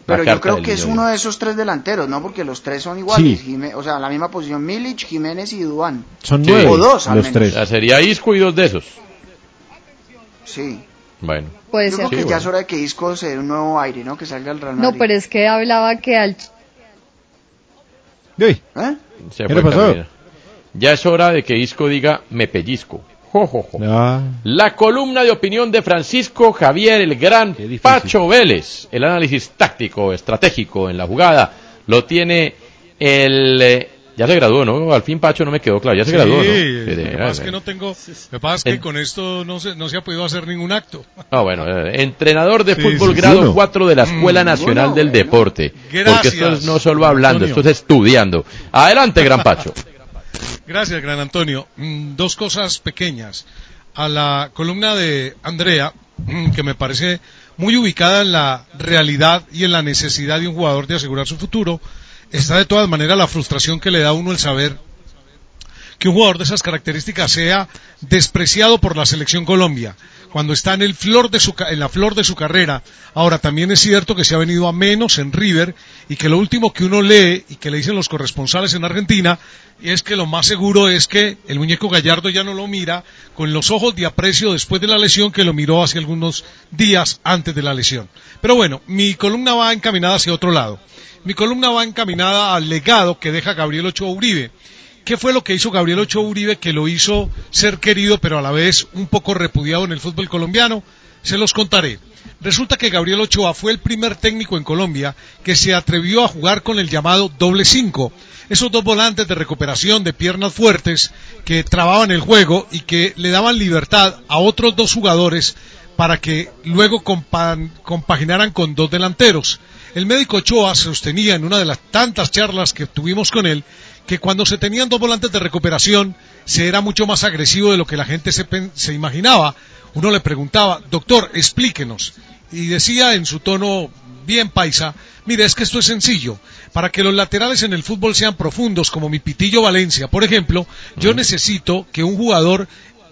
Pero yo creo que es uno de esos tres delanteros, ¿no? Porque los tres son iguales. Sí. Jimé- o sea, la misma posición, Milic, Jiménez y Dubán. Son nueve, O dos, al los menos. tres. O sea, sería Isco y dos de esos. Sí. Bueno. Puede Yo ser. creo que Sí, ya bueno. es hora de que Isco se dé un nuevo aire, ¿no? Que salga el Real No, Madrid. pero es que hablaba que al ¿Eh? ¿Qué fue le pasó? Ya es hora de que Isco diga me pellizco. Jo, jo, jo. Ah, La columna de opinión de Francisco Javier el Gran Pacho Vélez. El análisis táctico, estratégico en la jugada lo tiene el... eh, ya se graduó, ¿no? Al fin Pacho no me quedó claro. Ya se Sí, graduó, ¿no? lo Sí, que pasa es que no tengo, lo que pasa es que En- con esto no se, no se ha podido hacer ningún acto. Ah, bueno, eh, entrenador de Sí, fútbol sí, grado uno. 4 de la Escuela Mm, Nacional bueno, del Deporte. Porque Gracias, esto es no solo hablando, Antonio. esto es estudiando. Adelante, Gran Pacho. *laughs* Gracias, gran Antonio. Mm, Dos cosas pequeñas. A la columna de Andrea, mm, que me parece muy ubicada en la realidad y en la necesidad de un jugador de asegurar su futuro, está de todas maneras la frustración que le da a uno el saber que un jugador de esas características sea despreciado por la selección Colombia cuando está en el flor de su en la flor de su carrera. Ahora también es cierto que se ha venido a menos en River y que lo último que uno lee y que le dicen los corresponsales en Argentina es que lo más seguro es que el muñeco Gallardo ya no lo mira con los ojos de aprecio después de la lesión que lo miró hace algunos días antes de la lesión. Pero bueno, mi columna va encaminada hacia otro lado. Mi columna va encaminada al legado que deja Gabriel Ochoa Uribe. ¿Qué fue lo que hizo Gabriel Ochoa Uribe que lo hizo ser querido pero a la vez un poco repudiado en el fútbol colombiano? Se los contaré. Resulta que Gabriel Ochoa fue el primer técnico en Colombia que se atrevió a jugar con el llamado doble cinco. Esos dos volantes de recuperación de piernas fuertes que trababan el juego y que le daban libertad a otros dos jugadores para que luego compa- compaginaran con dos delanteros. El médico Ochoa sostenía en una de las tantas charlas que tuvimos con él que cuando se tenían dos volantes de recuperación se era mucho más agresivo de lo que la gente se, se imaginaba. Uno le preguntaba, doctor, explíquenos. Y decía en su tono bien paisa, mire, es que esto es sencillo. Para que los laterales en el fútbol sean profundos, como mi Pitillo Valencia, por ejemplo, yo necesito que un jugador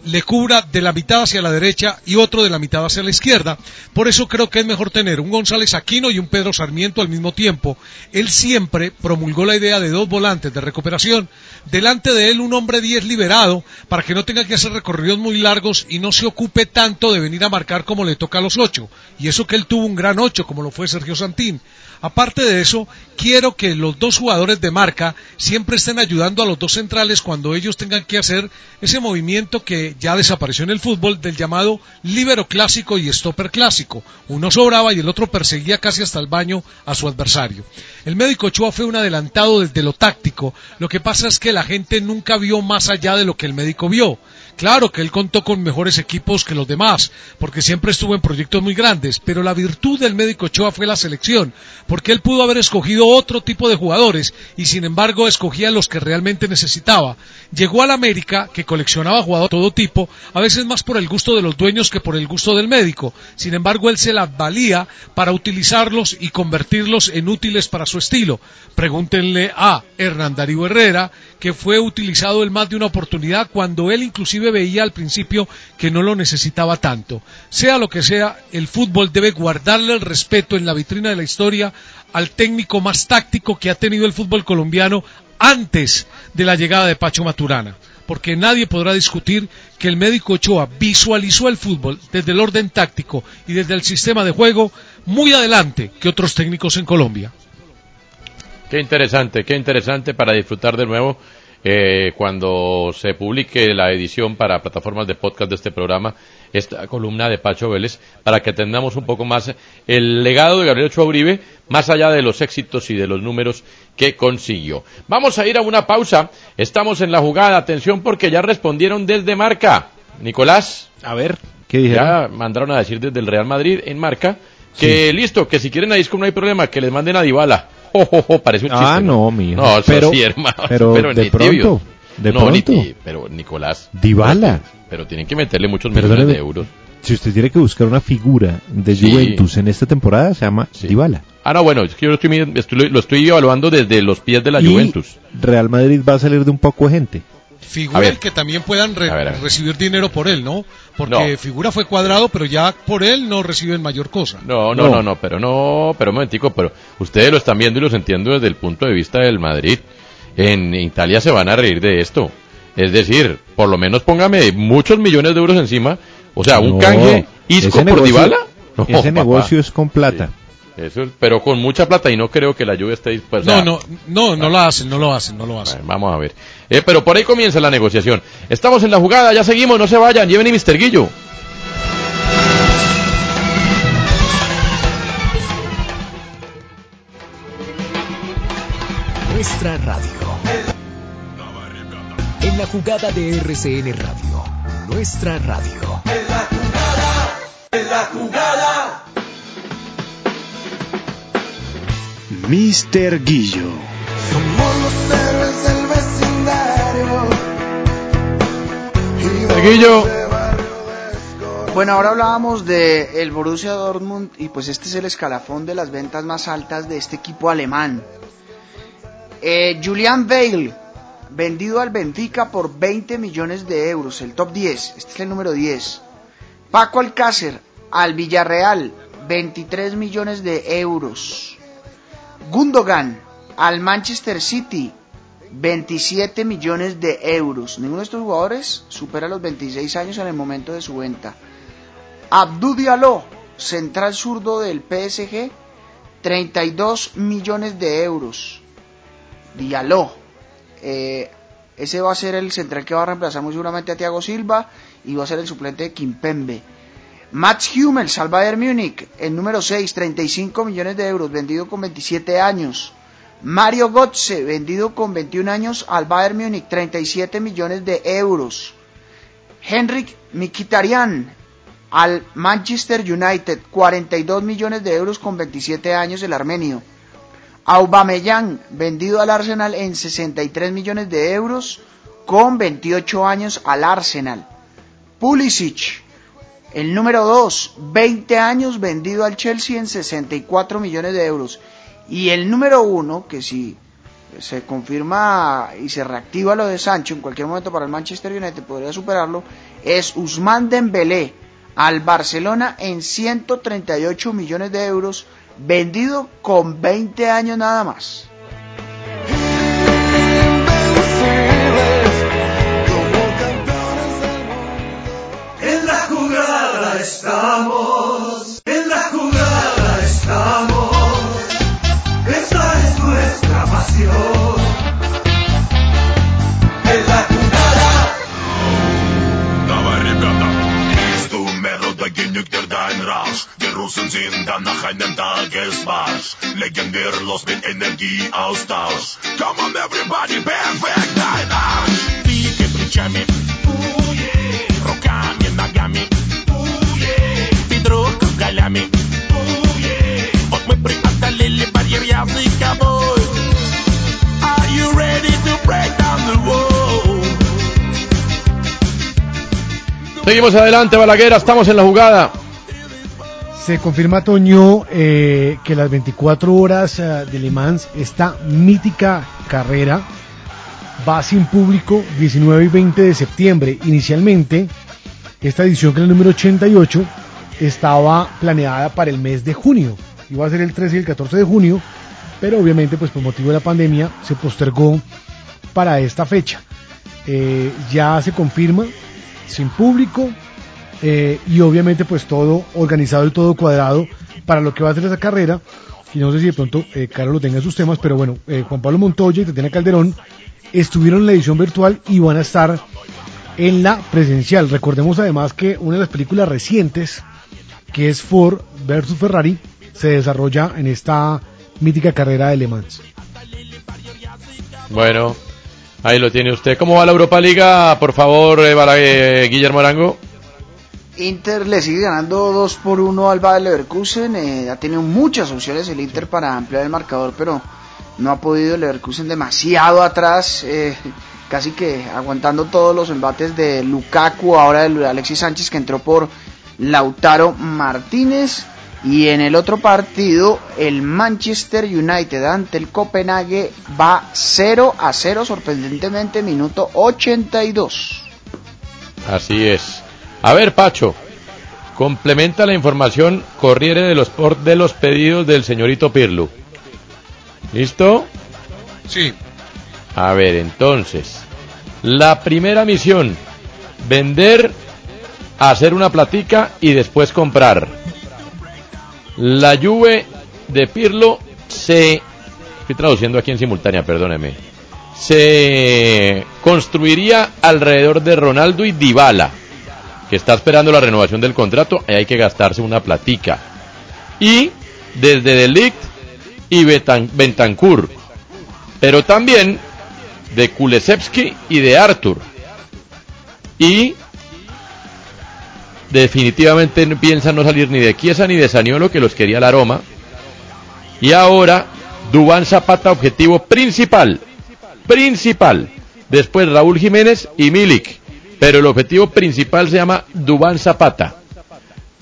le cubra de la mitad hacia la derecha y otro de la mitad hacia la izquierda. Por eso creo que es mejor tener un González Aquino y un Pedro Sarmiento al mismo tiempo. Él siempre promulgó la idea de dos volantes de recuperación. Delante de él un hombre 10 liberado para que no tenga que hacer recorridos muy largos y no se ocupe tanto de venir a marcar como le toca a los ocho. Y eso que él tuvo un gran ocho como lo fue Sergio Santín. Aparte de eso, quiero que los dos jugadores de marca siempre estén ayudando a los dos centrales cuando ellos tengan que hacer ese movimiento que ya desapareció en el fútbol del llamado líbero clásico y stopper clásico. Uno sobraba y el otro perseguía casi hasta el baño a su adversario. El médico Ochoa fue un adelantado desde lo táctico. Lo que pasa es que la gente nunca vio más allá de lo que el médico vio. Claro que él contó con mejores equipos que los demás, porque siempre estuvo en proyectos muy grandes, pero la virtud del médico Ochoa fue la selección, porque él pudo haber escogido otro tipo de jugadores y sin embargo escogía los que realmente necesitaba. Llegó al América, que coleccionaba jugadores de todo tipo, a veces más por el gusto de los dueños que por el gusto del médico. Sin embargo, él se las valía para utilizarlos y convertirlos en útiles para su estilo. Pregúntenle a Hernán Darío Herrera, que fue utilizado en más de una oportunidad cuando él inclusive veía al principio que no lo necesitaba tanto. Sea lo que sea, el fútbol debe guardarle el respeto en la vitrina de la historia al técnico más táctico que ha tenido el fútbol colombiano antes de la llegada de Pacho Maturana. Porque nadie podrá discutir que el médico Ochoa visualizó el fútbol desde el orden táctico y desde el sistema de juego muy adelante que otros técnicos en Colombia. Qué interesante, qué interesante para disfrutar de nuevo eh, cuando se publique la edición para plataformas de podcast de este programa, esta columna de Pacho Vélez, para que tengamos un poco más el legado de Gabriel Ochoa Uribe, más allá de los éxitos y de los números que consiguió. Vamos a ir a una pausa, estamos en la jugada, atención porque ya respondieron desde Marca. Nicolás. A ver, ¿qué dijeron? Ya mandaron a decir desde el Real Madrid en Marca que listo, que si quieren a disco no hay problema, que les manden a Dybala. Oh, oh, oh, parece un chiste. Ah, no, mijo. No, pero, sí, hermano. *laughs* pero, Pero de ni pronto, tibio. de no, pronto. pero Nicolás. Dybala. Pero tienen que meterle muchos millones Perdóneme, de euros. si usted tiene que buscar una figura de Sí. Juventus en esta temporada, se llama Dybala. Ah, no, bueno, es que yo lo estoy, mi- estoy- lo estoy evaluando desde los pies de la Y Juventus. Real Madrid va a salir de un poco de gente. Figura ver. que también puedan re- A ver, a ver. recibir dinero por él, ¿no? Porque No. figura fue cuadrado, pero ya por él no reciben mayor cosa. No, no, no, no, pero no, pero un momentico, pero ustedes lo están viendo y los entiendo desde el punto de vista del Madrid. En Italia se van a reír de esto. Es decir, por lo menos póngame muchos millones de euros encima. O sea, un No, canje Isco por negocio- Dybala. *laughs* No, ese papá. negocio es con plata. Eso, pero con mucha plata y no creo que la lluvia esté dispuesta. No, no, no, no lo hacen, no lo hacen, no lo hacen. Vamos a ver. Eh, pero por ahí comienza la negociación. Estamos en la jugada, ya seguimos, no se vayan. Lleven y Mr. Guillo. Nuestra radio. En la jugada de RCN Radio. Nuestra radio. En la jugada. Mr. Guillo. Somos los héroes del vecindario. Mr. Guillo. Bueno, ahora hablábamos de el Borussia Dortmund y pues este es el escalafón de las ventas más altas de este equipo alemán. Eh, Julian Veil, vendido al Benfica por 20 millones de euros, el top 10, este es el número 10. Paco Alcácer, al Villarreal, 23 millones de euros. Gundogan, al Manchester City, 27 millones de euros. Ninguno de estos jugadores supera los 26 años en el momento de su venta. Abdou Diallo, central zurdo del PSG, 32 millones de euros. Diallo, eh, ese va a ser el central que va a reemplazar muy seguramente a Thiago Silva y va a ser el suplente de Kimpembe. Mats Hummels al Bayern Múnich, el número 6, 35 millones de euros, vendido con 27 años. Mario Götze, vendido con 21 años al Bayern Múnich, 37 millones de euros. Henrik Mkhitaryan al Manchester United, 42 millones de euros con 27 años el armenio. Aubameyang, vendido al Arsenal en 63 millones de euros con 28 años al Arsenal. Pulisic, el número 2, 20 años vendido al Chelsea en 64 millones de euros. Y el número 1, que si se confirma y se reactiva lo de Sancho en cualquier momento para el Manchester United podría superarlo, es Usman Dembélé al Barcelona en 138 millones de euros, vendido con 20 años nada más. estamos, en la jugada estamos, esa es nuestra pasión. En la jugada. Давай, ребята, из Тумерода Генюктердайн Раш, wir Russen sind dann nach einem Tagesmarsch, legen wir los mit Energieaustausch. Come on everybody, perfekt, dein Arsch! Wiege плечами, бедро голями. Вот мы преодолели барьер языковой. Are you ready to break down the wall? Seguimos adelante, Balaguer, estamos en la jugada. Se confirma, Toño, eh, que las 24 horas eh, de Le Mans, esta mítica carrera, va sin público 19 y 20 de septiembre. Inicialmente, esta edición, que es el número 88, estaba planeada para el mes de junio. Iba a ser el 13 y el 14 de junio, pero obviamente, pues por motivo de la pandemia, se postergó para esta fecha. Eh, ya se confirma, sin público, eh, y obviamente pues todo organizado y todo cuadrado para lo que va a ser esa carrera. Y no sé si de pronto eh, Carlos lo tenga en sus temas, pero bueno, Juan Pablo Montoya y Tatiana Calderón estuvieron en la edición virtual y van a estar en la presencial. Recordemos además que una de las películas recientes, que es Ford versus Ferrari, se desarrolla en esta mítica carrera de Le Mans. Bueno, ahí lo tiene usted. ¿Cómo va la Europa Liga? Por favor, eh, Balaguer, Guillermo Arango. Inter le sigue ganando 2 por 1 al Bayer Leverkusen. eh, ha tenido muchas opciones el Inter para ampliar el marcador, pero no ha podido el Leverkusen demasiado atrás, eh, casi que aguantando todos los embates de Lukaku, ahora de Alexis Sánchez que entró por Lautaro Martínez. Y en el otro partido, el Manchester United ante el Copenhague va 0 a 0, sorprendentemente, minuto 82. Así es. A ver, Pacho, complementa la información Corriere de los, por- de los pedidos del señorito Pirlo. ¿Listo? Sí. A ver, entonces, la primera misión, vender, hacer una platica y después comprar. La Juve de Pirlo se... Estoy traduciendo aquí en simultánea, perdóneme. Se construiría alrededor de Ronaldo y Dybala, que está esperando la renovación del contrato, y hay que gastarse una platica. Y desde Delict y Betan- Bentancur, pero también de Kulesevsky y de Arthur. Y definitivamente piensan no salir ni de Chiesa ni de Saniolo que los quería la Roma. Y ahora Dubán Zapata objetivo principal, principal. Después Raúl Jiménez y Milik, pero el objetivo principal se llama Dubán Zapata.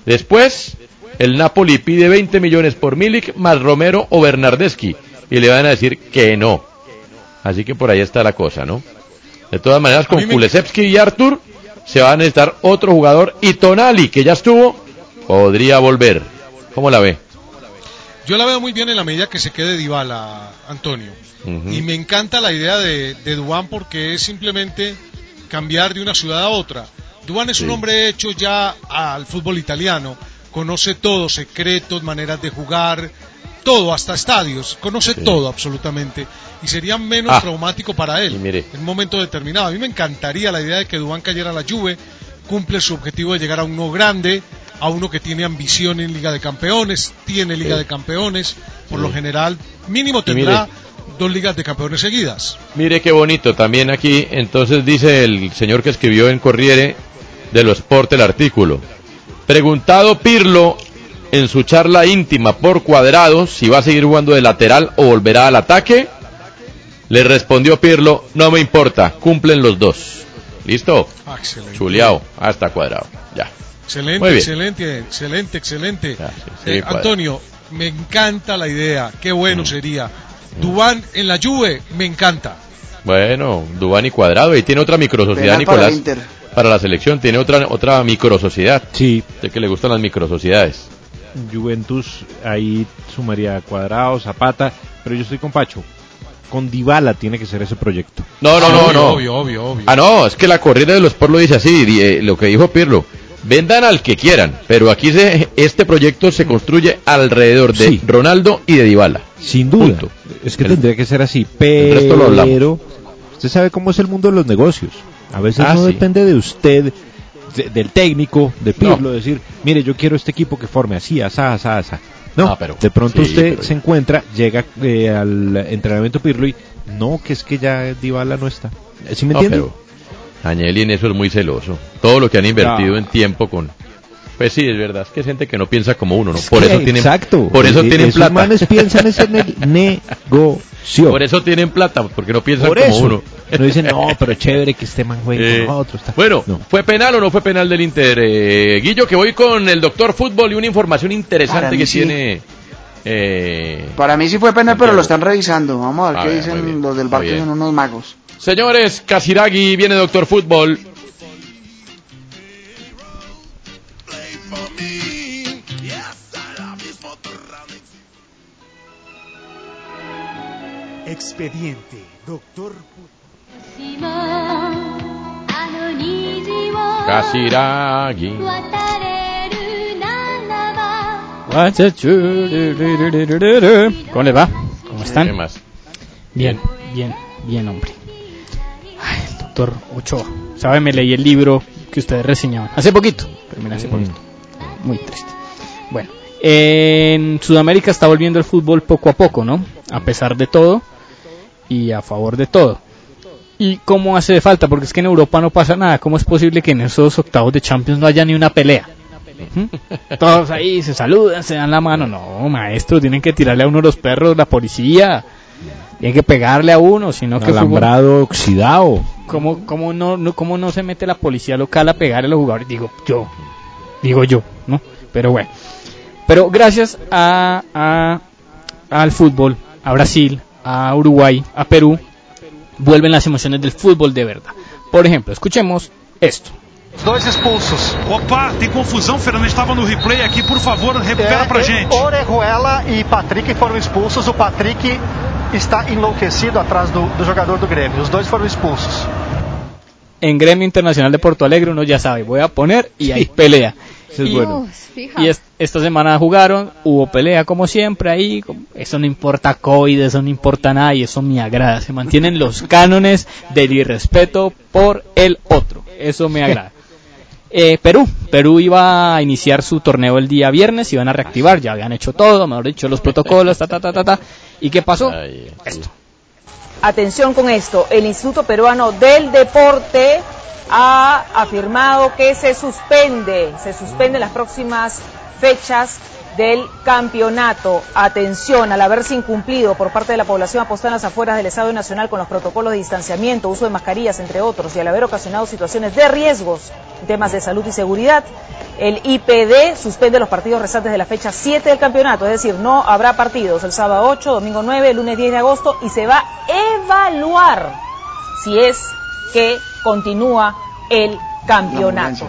Después el Napoli pide 20 millones por Milik más Romero o Bernardeschi y le van a decir que no. Así que por ahí está la cosa, ¿no? De todas maneras, con Kulesevsky y Artur se va a necesitar otro jugador y Tonali, que ya estuvo, podría volver. ¿Cómo la ve? Yo la veo muy bien en la medida que se quede Dybala, Antonio. Y me encanta la idea de, de Dubán porque es simplemente cambiar de una ciudad a otra. Dubán es un hombre hecho ya al fútbol italiano, conoce todo, secretos, maneras de jugar, todo, hasta estadios, conoce Sí. todo absolutamente. Y sería menos Ah. traumático para él mire. en un momento determinado. A mí me encantaría la idea de que Dubán cayera a la Juve, cumple su objetivo de llegar a uno grande, a uno que tiene ambición en Liga de Campeones, tiene Liga Sí. de Campeones, por Sí. lo general mínimo tendrá dos Ligas de Campeones seguidas. Mire qué bonito también aquí. Entonces dice el señor que escribió en Corriere de lo Sport el artículo. Preguntado Pirlo en su charla íntima por cuadrado si va a seguir jugando de lateral o volverá al ataque, le respondió Pirlo, no me importa, cumplen los dos. ¿Listo? Ah, excelente. Chuleado, hasta cuadrado. Ya. Excelente, excelente, excelente, excelente. sí, Eh. Antonio, me encanta la idea, qué bueno Mm. sería. Dubán en la Juve, me encanta. Bueno, Dubán y Cuadrado. Y tiene otra microsociedad, para Nicolás. Inter. Para la selección, tiene otra otra microsociedad. Sí. Sé que le gustan las microsociedades. Juventus ahí sumaría Cuadrado, Zapata, pero yo estoy con Pacho. Con Dybala tiene que ser ese proyecto. No, no, no, Obvio, no. obvio, obvio, obvio. Ah, no, es que la corrida de los lo dice así, eh, lo que dijo Pirlo. Vendan al que quieran, pero aquí se, este proyecto se construye alrededor de Sí. Ronaldo y de Dybala. Sin duda. Punto. Es que El- tendría que ser así, el pero resto lo hablamos. usted sabe cómo es el mundo de los negocios. A veces Ah, no sí. depende de usted, de- del técnico, de Pirlo, No. decir, mire, yo quiero este equipo que forme así, asá, asá, asá. No, Ah, pero- de pronto sí, usted pero- se encuentra, llega eh, al entrenamiento Pirlo y no, que es que ya Dybala no está. ¿Sí me No, entiende? pero Agnelli en eso es muy celoso. Todo lo que han invertido No. en tiempo con... Pues sí, es verdad, es que es gente que no piensa como uno, ¿no? Por Sí, eso tienen, exacto. por eso Eh, tienen esos plata. manes piensan es en el *laughs* negocio. Por eso tienen plata, porque no piensan Por como eso. uno. No dicen, no, pero chévere que este man juegue Eh, con nosotros. está". Bueno, ¿fue penal o no fue penal del Inter? Eh, Guillo, que voy con el doctor fútbol y una información interesante que sí. tiene... eh, Para mí sí fue penal, pero lo están revisando. Vamos a ver A qué ver, dicen los del muy bar que bien. son unos magos. Señores, Casiraghi, viene doctor fútbol. Expediente, doctor. Casiraghi. ¿Cómo les va? ¿Cómo están? Bien, bien, bien, hombre. Ay, el doctor Ochoa. ¿Sabe? Me leí el libro que ustedes reseñaban. Hace poquito. Terminé hace poquito. Muy triste. Bueno, en Sudamérica está volviendo el fútbol poco a poco, ¿no? A pesar de todo y a favor de todo. ¿Y cómo hace de falta? Porque es que en Europa no pasa nada. ¿Cómo es posible que en esos octavos de Champions no haya ni una pelea? ¿Mm? *laughs* Todos ahí se saludan, se dan la mano. No, maestro, tienen que tirarle a uno los perros, la policía. Tienen que pegarle a uno, sino que fútbol- Alambrado oxidado. ¿Cómo, cómo no, no, ¿Cómo no se mete la policía local a pegarle a los jugadores? Digo yo, digo yo, ¿no? Pero bueno. Pero gracias a, a- al fútbol, a Brasil, a Uruguay, a Perú, vuelven las emociones del fútbol de verdad. Por ejemplo, escuchemos esto. Dois expulsos. Opa, tem confusão, Fernando. Estava no replay aqui, por favor, recupera É, pra gente. Orejuela e Patrick foram expulsos. O Patrick está enlouquecido atrás do, do jogador do Grêmio. Os dois foram expulsos. En Gremio Internacional de Porto Alegre uno ya sabe, voy a poner y hay pelea. Eso es y, bueno. Uf, fija. y es- esta semana jugaron, hubo pelea como siempre ahí, eso no importa COVID, eso no importa nada y eso me agrada, se mantienen los *laughs* cánones del irrespeto por el otro, eso me agrada. Eh, Perú, Perú iba a iniciar su torneo el día viernes, iban a reactivar, ya habían hecho todo, mejor dicho, los protocolos, ta ta ta ta ta. ¿Y qué pasó? Esto. Atención con esto, el Instituto Peruano del Deporte ha afirmado que se suspende, se suspende las próximas fechas del campeonato. Atención, al haberse incumplido por parte de la población apostada en las afueras del Estado Nacional con los protocolos de distanciamiento, uso de mascarillas, entre otros, y al haber ocasionado situaciones de riesgos en temas de salud y seguridad, el IPD suspende los partidos restantes de la fecha 7 del campeonato, es decir, no habrá partidos el sábado 8, domingo 9, lunes 10 de agosto y se va a evaluar si es que continúa el campeonato.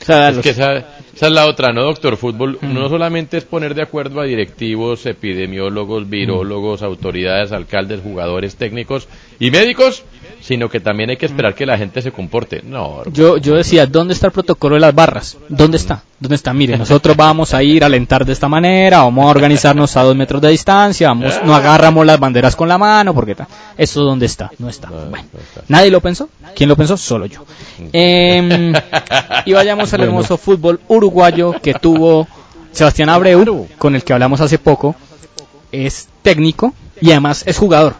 Es que esa, esa es la otra, ¿no, doctor? Fútbol no solamente es poner de acuerdo a directivos, epidemiólogos, virólogos, autoridades, alcaldes, jugadores, técnicos y médicos, sino que también hay que esperar que la gente se comporte. No, Yo, yo decía, ¿dónde está el protocolo de las barras? ¿Dónde está? ¿Dónde está? Mire, nosotros vamos a ir a alentar de esta manera, vamos a organizarnos a dos metros de distancia, vamos, no agarramos las banderas con la mano, porque ta- eso dónde está, no está. Bueno, ¿nadie lo pensó? ¿Quién lo pensó? Solo yo. Em, *laughs* y vayamos al Bueno. hermoso fútbol uruguayo que tuvo Sebastián Abreu, con el que hablamos hace poco, es técnico y además es jugador.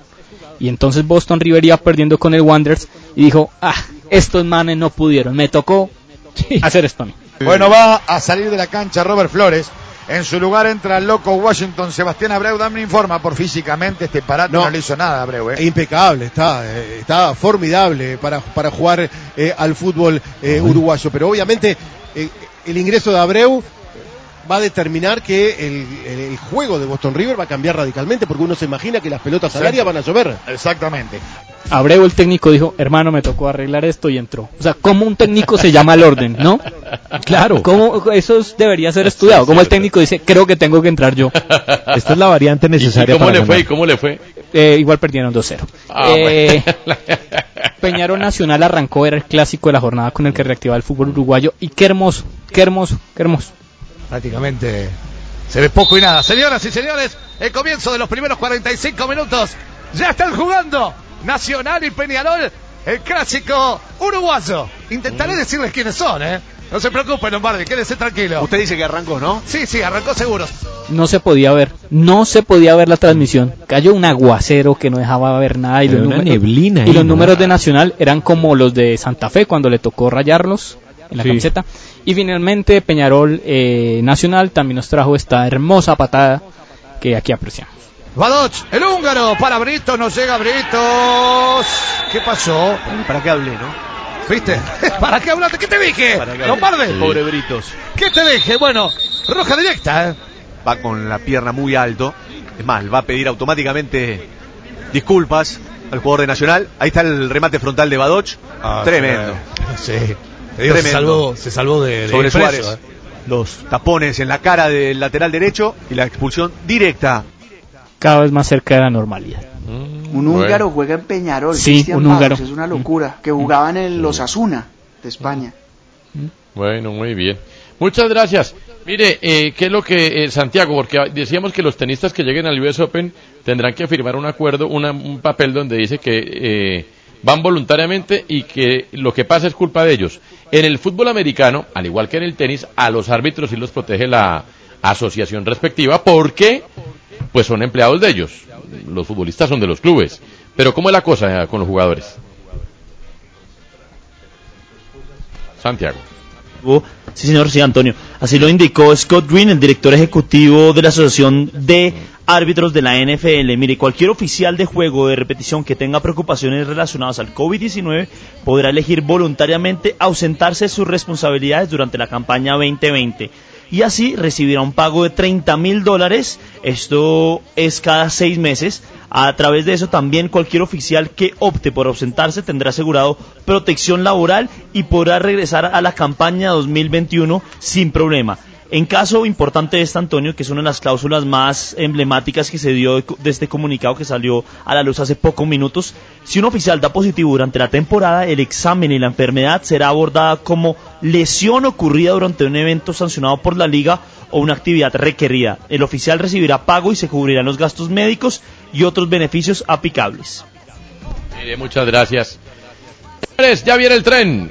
Y entonces Boston River iba perdiendo con el Wanderers y dijo, ah, estos manes no pudieron, me tocó hacer esto a mí. Bueno, va a salir de la cancha Robert Flores. En su lugar entra el loco Washington Sebastián Abreu. Dame informa por físicamente este parate no, No. le hizo nada Abreu. ¿eh? Impecable, está, eh, está formidable para, para jugar eh, al fútbol eh, uruguayo. Pero obviamente eh, el ingreso de Abreu va a determinar que el, el- el juego de Boston River va a cambiar radicalmente porque uno se imagina que las pelotas al área van a llover. Exactamente. Abreu, el técnico, dijo, hermano, me tocó arreglar esto y entró. O sea, ¿cómo un técnico se llama al orden, no? *laughs* Claro. ¿Cómo, eso es- debería ser estudiado. Como el técnico dice, creo que tengo que entrar yo. Esta es la variante *laughs* necesaria cómo para le fue? ganar. ¿Y cómo le fue? Eh, igual perdieron 2-0. Ah, Eh, *laughs* Peñarol Nacional arrancó, era el clásico de la jornada con el que reactivaba el fútbol uruguayo. Y qué hermoso, qué hermoso, qué hermoso. Prácticamente se ve poco y nada. Señoras y señores, el comienzo de los primeros 45 minutos. Ya están jugando Nacional y Peñarol, el clásico uruguayo. Intentaré decirles quiénes son, ¿eh? No se preocupe, Lombardi, quédese tranquilo. Usted dice que arrancó, ¿no? Sí, sí, arrancó seguro. No se podía ver, no se podía ver la transmisión. Cayó un aguacero que no dejaba ver nada y los, una números, neblina y los números de Nacional eran como los de Santa Fe cuando le tocó rayarlos en la Sí. camiseta. Y finalmente Peñarol eh, Nacional también nos trajo esta hermosa patada que aquí apreciamos. Badoch, el húngaro, para Britos, no llega Britos. ¿Qué pasó? ¿Para qué hablé, no? ¿Viste? *laughs* ¿Para qué hablaste? ¿Qué te dije? Lombardi. El Pobre Britos. ¿Qué te dije? Bueno, roja directa, ¿eh? Va con la pierna muy alto. Es más, va a pedir automáticamente disculpas al jugador de Nacional. Ahí está el remate frontal de Badoch. Ah, Tremendo. *laughs* Sí. Te digo, se salvó, se salvó de, de Sobre preso, Suárez. ¿eh? Los tapones en la cara del lateral derecho y la expulsión directa. Cada vez más cerca de la normalidad. Un húngaro juega en Peñarol, Sí, Cristian un húngaro. es una locura, que jugaba en el Osasuna de España. Bueno, muy bien. Muchas gracias. Mire, eh, ¿qué es lo que, eh, Santiago? Porque decíamos que los tenistas que lleguen al US Open tendrán que firmar un acuerdo, una- un papel donde dice que eh, van voluntariamente y que lo que pasa es culpa de ellos. En el fútbol americano, al igual que en el tenis, a los árbitros sí los protege la asociación respectiva porque pues son empleados de ellos. Los futbolistas son de los clubes. Pero ¿cómo es la cosa eh, con los jugadores? Santiago. Sí, señor, sí, Antonio. Así lo indicó Scott Green, el director ejecutivo de la Asociación de Árbitros de la NFL. Mire, cualquier oficial de juego de repetición que tenga preocupaciones relacionadas al COVID-19 podrá elegir voluntariamente ausentarse de sus responsabilidades durante la campaña 2020. Y así recibirá un pago de 30 mil dólares. Esto es cada seis meses. A través de eso también cualquier oficial que opte por ausentarse tendrá asegurado protección laboral y podrá regresar a la campaña 2021 sin problema. En caso importante de este Antonio, que es una de las cláusulas más emblemáticas que se dio de, este comunicado que salió a la luz hace pocos minutos, si un oficial da positivo durante la temporada, el examen y la enfermedad será abordada como lesión ocurrida durante un evento sancionado por la liga o una actividad requerida. El oficial recibirá pago y se cubrirán los gastos médicos y otros beneficios aplicables. Mire, muchas gracias. Señores, ya viene el tren.